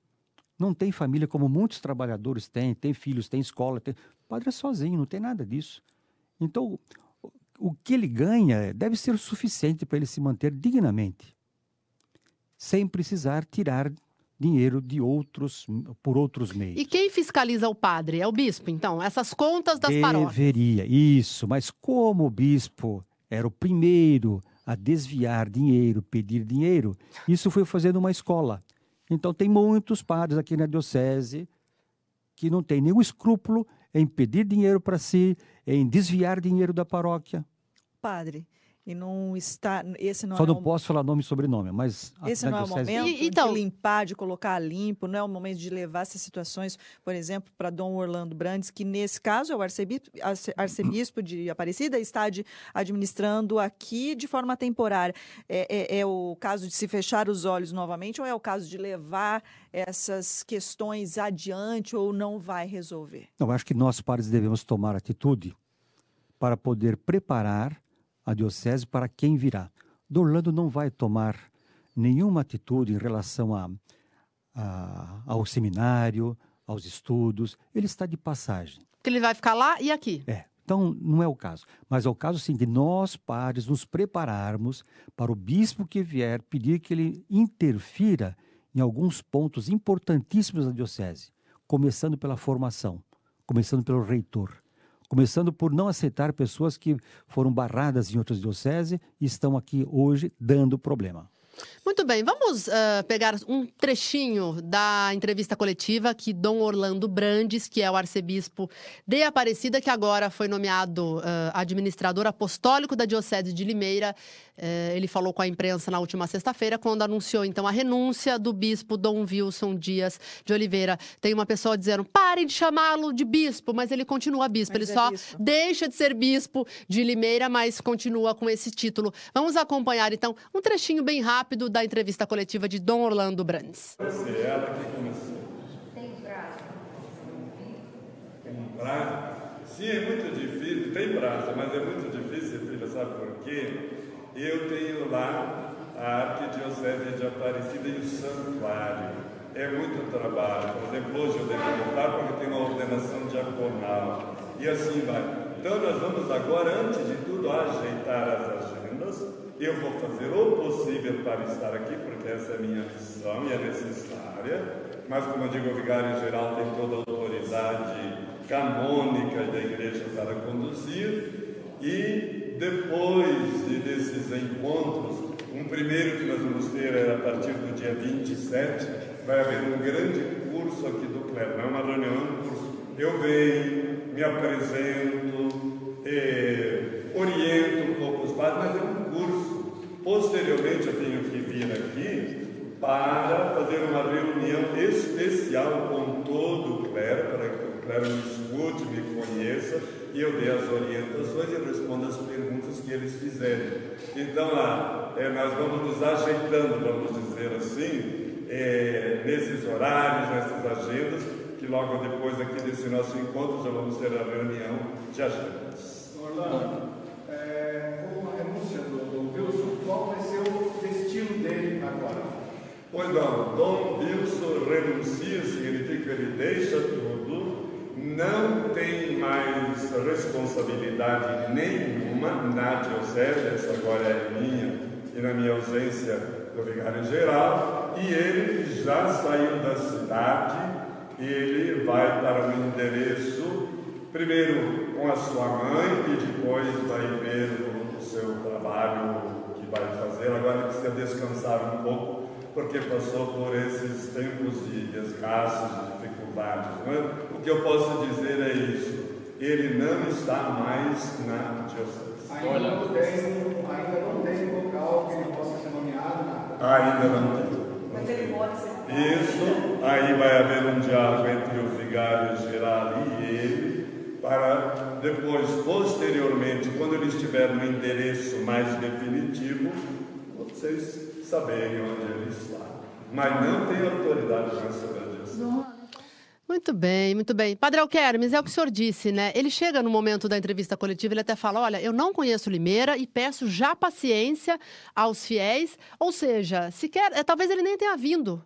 Não tem família como muitos trabalhadores têm, tem filhos, tem escola. Tem... O padre é sozinho, não tem nada disso. Então, o- que ele ganha deve ser o suficiente para ele se manter dignamente, sem precisar tirar dinheiro de outros por outros meios. E quem fiscaliza o padre? É o bispo, então? Essas contas das paróquias. Deveria, isso. Mas como o bispo era o primeiro a desviar dinheiro, pedir dinheiro, isso foi fazendo uma escola. Então tem muitos padres aqui na diocese que não tem nenhum escrúpulo em pedir dinheiro para si, em desviar dinheiro da paróquia. Padre, e não está. Esse não Só é não o- posso falar nome e sobrenome, mas a- Esse não é o momento E- então- de limpar, de colocar limpo, não é o momento de levar essas situações, por exemplo, para Dom Orlando Brandes, que nesse caso é o arcebispo, arce- arcebispo de Aparecida, está adi- administrando aqui de forma temporária. É, é- é o caso de se fechar os olhos novamente ou é o caso de levar essas questões adiante ou não vai resolver? Não, acho que nós, padres, devemos tomar atitude para poder preparar a diocese para quem virá. Do Orlando não vai tomar nenhuma atitude em relação a, a- ao seminário, aos estudos. Ele está de passagem. Porque ele vai ficar lá e aqui. É. Então, não é o caso. Mas é o caso, sim, de nós, padres, nos prepararmos para o bispo que vier pedir que ele interfira em alguns pontos importantíssimos da diocese, começando pela formação, começando pelo reitor, começando por não aceitar pessoas que foram barradas em outras dioceses e estão aqui hoje dando problema. Muito bem, vamos ah, pegar um trechinho da entrevista coletiva que Dom Orlando Brandes, que é o arcebispo de Aparecida, que agora foi nomeado ah, administrador apostólico da Diocese de Limeira, eh, ele falou com a imprensa na última sexta-feira, quando anunciou então a renúncia do bispo Dom Wilson Dias de Oliveira. Tem uma pessoa dizendo: parem de chamá-lo de bispo, mas ele continua bispo, Mas ele é só bispo. deixa de ser bispo de Limeira, mas continua com esse título. Vamos acompanhar então um trechinho bem rápido da entrevista coletiva de Dom Orlando Brandes. Você, ela que começou. Tem prazo. Tem prazo? Sim, é muito difícil, tem prazo, mas é muito difícil, filha, sabe por quê? Eu tenho lá a Arquidiocese de Aparecida e o Santuário. É muito trabalho. Por exemplo, hoje eu devo voltar porque tem uma ordenação diaconal. E assim vai. Então nós vamos agora, antes de tudo, ajeitar as agendas. Eu vou fazer o possível para estar aqui, porque essa é a minha missão e é necessária. Mas, como eu digo, o vigário geral tem toda a autoridade canônica da igreja para conduzir. E depois de- desses encontros, um primeiro que nós vamos ter é a partir do dia 27, vai haver um grande curso aqui do clero, não é uma reunião, é um curso. Eu venho, me apresento, eh, oriento um pouco os padres, mas é um curso. Posteriormente eu tenho que vir aqui para fazer uma reunião especial com todo o clero, para que o clero me escute, me conheça e eu dê as orientações e responda as perguntas que eles fizerem. Então, ah, eh, nós vamos nos ajeitando, vamos dizer assim, eh, nesses horários, nessas agendas, que logo depois aqui desse nosso encontro já vamos ter a reunião de agendas. Orlando, é, com a renúncia do, do Wilson, qual vai ser o destino dele agora? Pois não, Dom Wilson renuncia, significa que ele deixa tudo, não tem mais responsabilidade nenhuma na diocese, essa agora é minha, e na minha ausência do vigário geral, e ele já saiu da cidade, ele vai para um endereço, primeiro com a sua mãe, e depois vai ver o seu trabalho vai fazer, agora precisa descansar um pouco, porque passou por esses tempos de desgastes, de dificuldades. É? O que eu posso dizer é isso: ele não está mais na diocese. Ainda não tem, ainda não tem local que ele possa ser nomeado, nada. Ainda não tem. Mas ele pode ser. Isso, aí vai haver um diálogo entre o vigário geral e ele, para depois, posteriormente, quando ele estiver no endereço mais definitivo, vocês saberem onde ele está. Mas não tem autoridade para saber disso. Muito bem, muito bem. Padre Alquermes, é o que o senhor disse, né? Ele chega no momento da entrevista coletiva, ele até fala: olha, eu não conheço Limeira e peço já paciência aos fiéis. Ou seja, sequer, é, talvez ele nem tenha vindo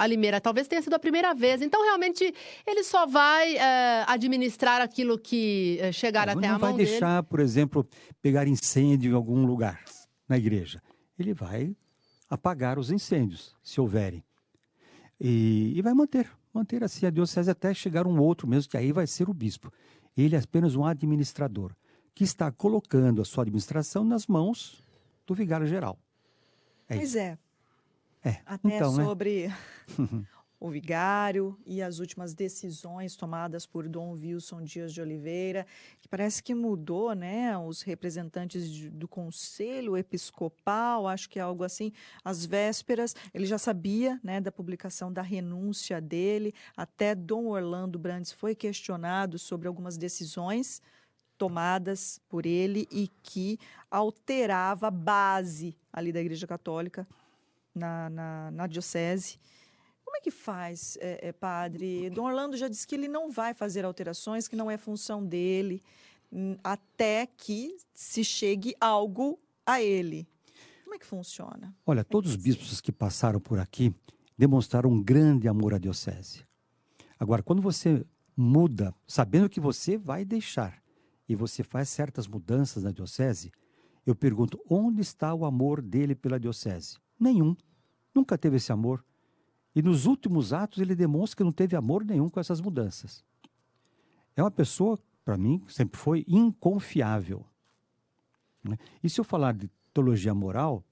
a Limeira, talvez tenha sido a primeira vez. Então, realmente, ele só vai é, administrar aquilo que é, chegar Não, até a não mão vai deixar, por exemplo, pegar incêndio em algum lugar na igreja. Ele vai apagar os incêndios, se houverem. E, e vai manter, manter assim a diocese até chegar um outro mesmo, que aí vai ser o bispo. Ele é apenas um administrador, que está colocando a sua administração nas mãos do vigário geral. É Pois isso. é. É, Até então, né? sobre o vigário e as últimas decisões tomadas por Dom Wilson Dias de Oliveira, que parece que mudou, né? Os representantes de- do Conselho Episcopal, acho que é algo assim, às vésperas, ele já sabia, né, da publicação da renúncia dele, até Dom Orlando Brandes foi questionado sobre algumas decisões tomadas por ele e que alterava a base ali da Igreja Católica na, na, na diocese. Como é que faz, é, é, padre? Dom Orlando já disse que ele não vai fazer alterações, que não é função dele, hum, até que se chegue algo a ele. Como é que funciona? Olha, todos os bispos que passaram por aqui demonstraram um grande amor à diocese. Agora, quando você muda, sabendo que você vai deixar, e você faz certas mudanças na diocese, eu pergunto: onde está o amor dele pela diocese? Nenhum. Nunca teve esse amor. E nos últimos atos ele demonstra que não teve amor nenhum com essas mudanças. É uma pessoa, para mim, sempre foi inconfiável. né? E se eu falar de teologia moral,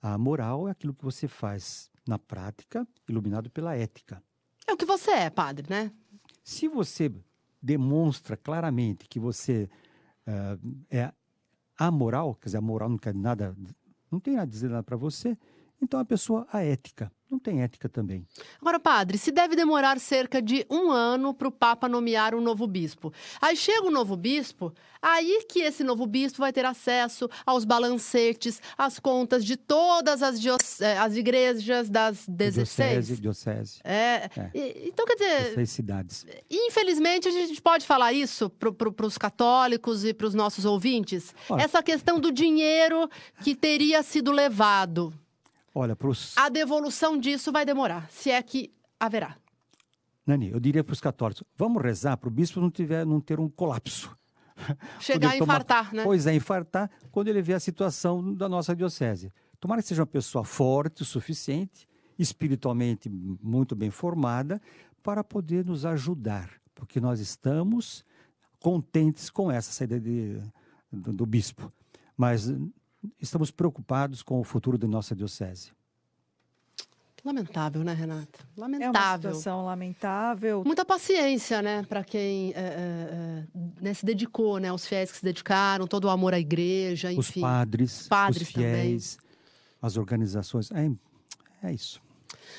a moral é aquilo que você faz na prática, iluminado pela ética. É o que você é, padre, né? Se você demonstra claramente que você ah, é amoral, quer dizer, a moral não quer nada, não tem nada a dizer nada para você, então a pessoa a ética não tem ética também. Agora, padre, se deve demorar cerca de um ano para o Papa nomear um novo bispo. Aí chega o novo bispo, aí que esse novo bispo vai ter acesso aos balancetes, às contas de todas as, eh, as igrejas das 16. Diocese, diocese, É, É. e- então quer dizer, 16 cidades. infelizmente a gente pode falar isso para os católicos e para os nossos ouvintes. Olha. Essa questão do dinheiro que teria sido levado. Olha, A devolução disso vai demorar, se é que haverá. Nani, eu diria para os católicos, vamos rezar para o bispo não, tiver, não ter um colapso. Chegar a infartar, né? Pois é, infartar quando ele vê a situação da nossa diocese. Tomara que seja uma pessoa forte o suficiente, espiritualmente muito bem formada, para poder nos ajudar, porque nós estamos contentes com essa saída de- do, do bispo, mas estamos preocupados com o futuro da nossa diocese. Lamentável, né, Renata? É uma Lamentável. situação lamentável. Muita paciência, né, para quem é, é, né, se dedicou, né, os fiéis que se dedicaram, todo o amor à igreja, Os enfim. padres, padres os fiéis, as organizações. É, é isso.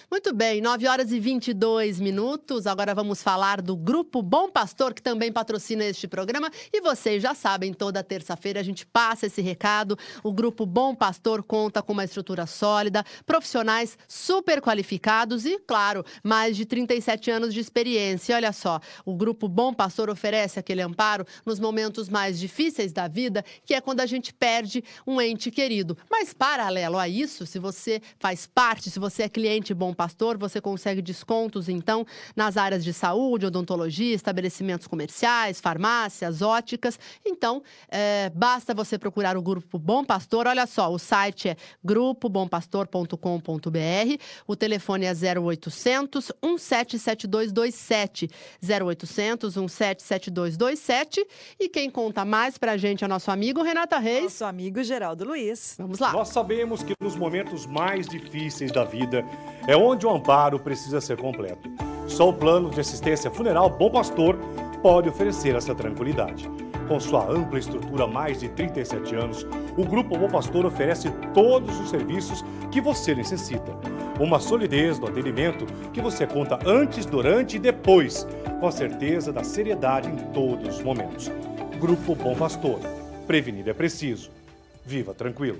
Muito bem, 9 horas e 22 minutos. Agora vamos falar do Grupo Bom Pastor, que também patrocina este programa. E vocês já sabem, toda terça-feira a gente passa esse recado. O Grupo Bom Pastor conta com uma estrutura sólida, profissionais super qualificados e, claro, mais de 37 anos de experiência. Olha só, o Grupo Bom Pastor oferece aquele amparo nos momentos mais difíceis da vida, que é quando a gente perde um ente querido. Mas, paralelo a isso, se você faz parte, se você é cliente Bom Pastor, você consegue descontos, então, nas áreas de saúde, odontologia, estabelecimentos comerciais, farmácias, óticas. Então, é, basta você procurar o Grupo Bom Pastor. Olha só, o site é grupobompastor.com.br, o telefone é 0800 177227, 0800 177227. E quem conta mais pra gente é nosso amigo Renata Reis. Nosso amigo Geraldo Luiz. Vamos lá. Nós sabemos que nos momentos mais difíceis da vida é onde o amparo precisa ser completo. Só o plano de assistência funeral Bom Pastor pode oferecer essa tranquilidade. Com sua ampla estrutura há mais de 37 anos, o Grupo Bom Pastor oferece todos os serviços que você necessita. Uma solidez no atendimento que você conta antes, durante e depois, com a certeza da seriedade em todos os momentos. Grupo Bom Pastor. Prevenir é preciso. Viva tranquilo.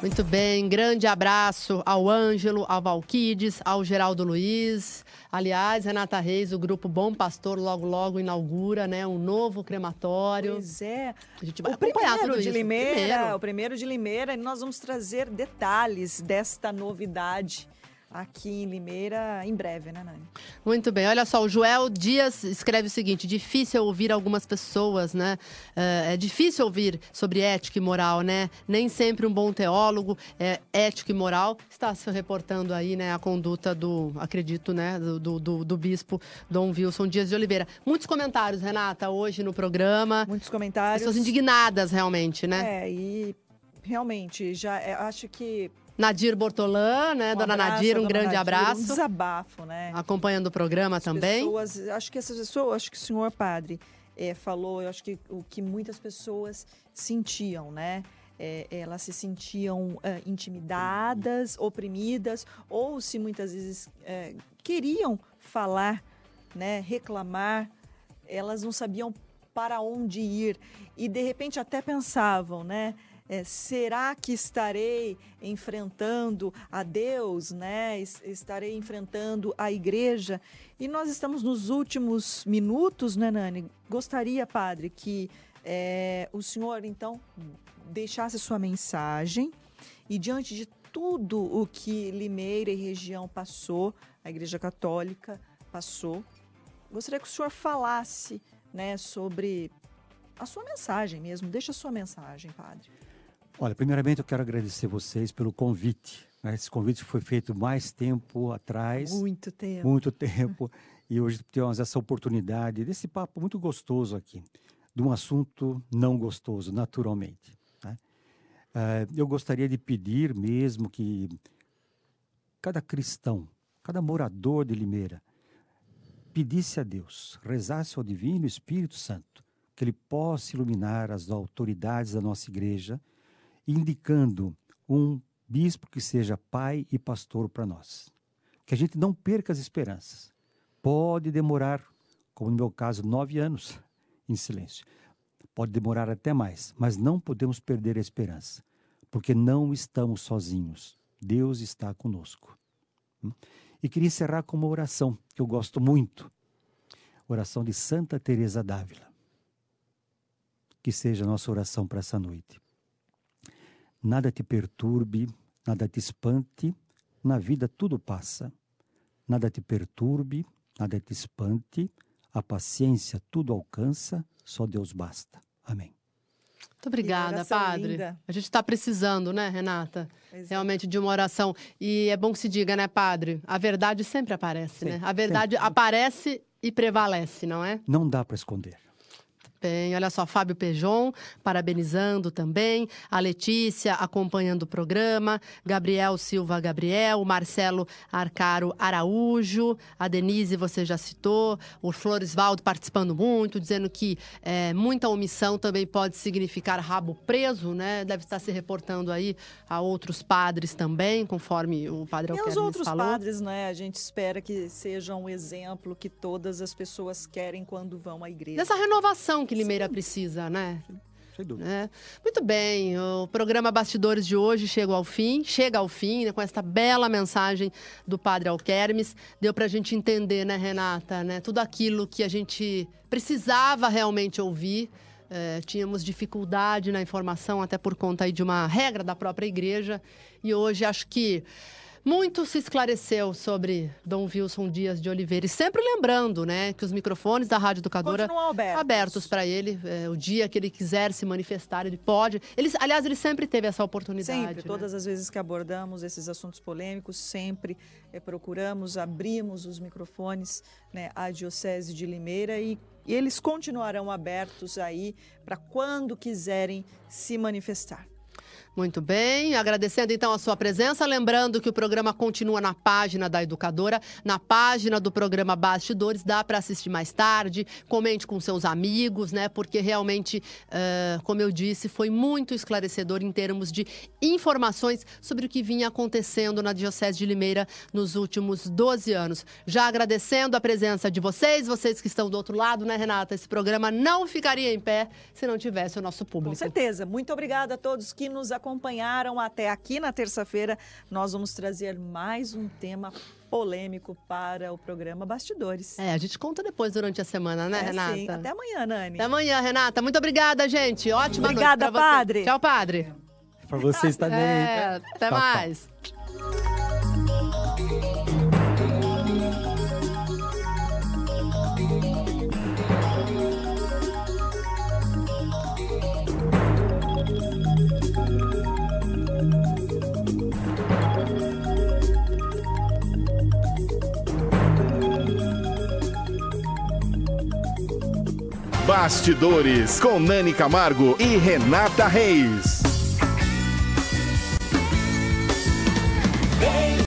Muito bem, grande abraço ao Ângelo, ao Valquides, ao Geraldo Luiz. Aliás, Renata Reis, o grupo Bom Pastor, logo, logo inaugura né, um novo crematório. Pois é. A gente vai o acompanhar primeiro tudo de isso. Limeira, Primeiro. o primeiro de Limeira, e nós vamos trazer detalhes desta novidade aqui em Limeira em breve, né, Nani? Muito bem, olha só, o Joel Dias escreve o seguinte: difícil ouvir algumas pessoas, né? É, é difícil ouvir sobre ética e moral, né? Nem sempre um bom teólogo é ético e moral. Está se reportando aí, né, a conduta do, acredito, né, do, do, do- do bispo Dom Wilson Dias de Oliveira. Muitos comentários, Renata, hoje no programa. Muitos comentários. Pessoas indignadas, realmente, né? É, e realmente, já é, acho que. Nadir Bortolã, né? um Dona abraço Nadir, um dona grande Nadir, abraço. Um desabafo, né? Acompanhando o programa também. pessoas, acho que essas pessoas, acho que o senhor padre eh, falou, eu acho que o que muitas pessoas sentiam, né? Eh, elas se sentiam ah, intimidadas, oprimidas, ou se muitas vezes eh, queriam falar, né, reclamar, elas não sabiam para onde ir e de repente até pensavam, né? Eh, será que estarei enfrentando a Deus, né? Es- Estarei enfrentando a igreja? E nós estamos nos últimos minutos, né, Nani? Gostaria, padre, que eh, o senhor, então, deixasse sua mensagem e diante de tudo o que Limeira e região passou, a Igreja Católica passou, gostaria que o senhor falasse, né, sobre a sua mensagem mesmo. Deixa a sua mensagem, padre. Olha, primeiramente eu quero agradecer vocês pelo convite. né? Esse convite foi feito mais tempo atrás. Muito tempo. Muito tempo. E hoje temos essa oportunidade desse papo muito gostoso aqui, de um assunto não gostoso, naturalmente. né? Eh, eu gostaria de pedir mesmo que cada cristão, cada morador de Limeira, pedisse a Deus, rezasse ao Divino Espírito Santo, que ele possa iluminar as autoridades da nossa igreja, indicando um bispo que seja pai e pastor para nós. Que a gente não perca as esperanças. Pode demorar, como no meu caso, nove anos em silêncio. Pode demorar até mais, mas não podemos perder a esperança, porque não estamos sozinhos. Deus está conosco. Hum? E queria encerrar com uma oração que eu gosto muito. Oração de Santa Teresa d'Ávila. Que seja a nossa oração para essa noite. Nada te perturbe, nada te espante, na vida tudo passa. Nada te perturbe, nada te espante, a paciência tudo alcança, só Deus basta. Amém. Muito obrigada, padre. linda. A gente está precisando, né, Renata? Pois é. Realmente de uma oração. E é bom que se diga, né, padre? A verdade sempre aparece, né? A verdade sempre. aparece e prevalece, não é? Não dá para esconder. Bem, olha só, Fábio Pejon, parabenizando também, a Letícia acompanhando o programa, Gabriel Silva Gabriel, Marcelo Arcaro Araújo, a Denise você já citou, o Floresvaldo participando muito, dizendo que é, muita omissão também pode significar rabo preso, né? Deve estar se reportando aí a outros padres também, conforme o padre E os Alquermes outros falou. padres, né? A gente espera que sejam um exemplo que todas as pessoas querem quando vão à igreja. Dessa renovação que Limeira precisa, né? Sem dúvida. É. Muito bem, o programa Bastidores de hoje chega ao fim, chega ao fim, né, com esta bela mensagem do Padre Alquermes. Deu para a gente entender, né, Renata, né, tudo aquilo que a gente precisava realmente ouvir. É, tínhamos dificuldade na informação, até por conta aí de uma regra da própria igreja. E hoje acho que muito se esclareceu sobre Dom Wilson Dias de Oliveira. E sempre lembrando, né, que os microfones da Rádio Educadora Continuam abertos. abertos para ele. É, o dia que ele quiser se manifestar, ele pode. Ele, aliás, ele sempre teve essa oportunidade. Sempre, né? todas as vezes que abordamos esses assuntos polêmicos, sempre eh, procuramos, abrimos os microfones né, à Diocese de Limeira e, e eles continuarão abertos aí para quando quiserem se manifestar. Muito bem, agradecendo então a sua presença, lembrando que o programa continua na página da Educadora, na página do programa Bastidores, dá para assistir mais tarde, comente com seus amigos, né? Porque realmente, uh, como eu disse, foi muito esclarecedor em termos de informações sobre o que vinha acontecendo na Diocese de Limeira nos últimos 12 anos. Já agradecendo a presença de vocês, vocês que estão do outro lado, né, Renata? Esse programa não ficaria em pé se não tivesse o nosso público. Com certeza. Muito obrigada a todos que nos acompanharam até aqui na terça-feira. Nós vamos trazer mais um tema polêmico para o programa Bastidores. É, a gente conta depois durante a semana, né, É, Renata? sim. Até amanhã, Nani. Até amanhã, Renata. Muito obrigada, gente. Ótima Obrigada, noite você. padre. Tchau, padre. Para vocês também. É, até tchau. mais. Bastidores com Nani Camargo e Renata Reis.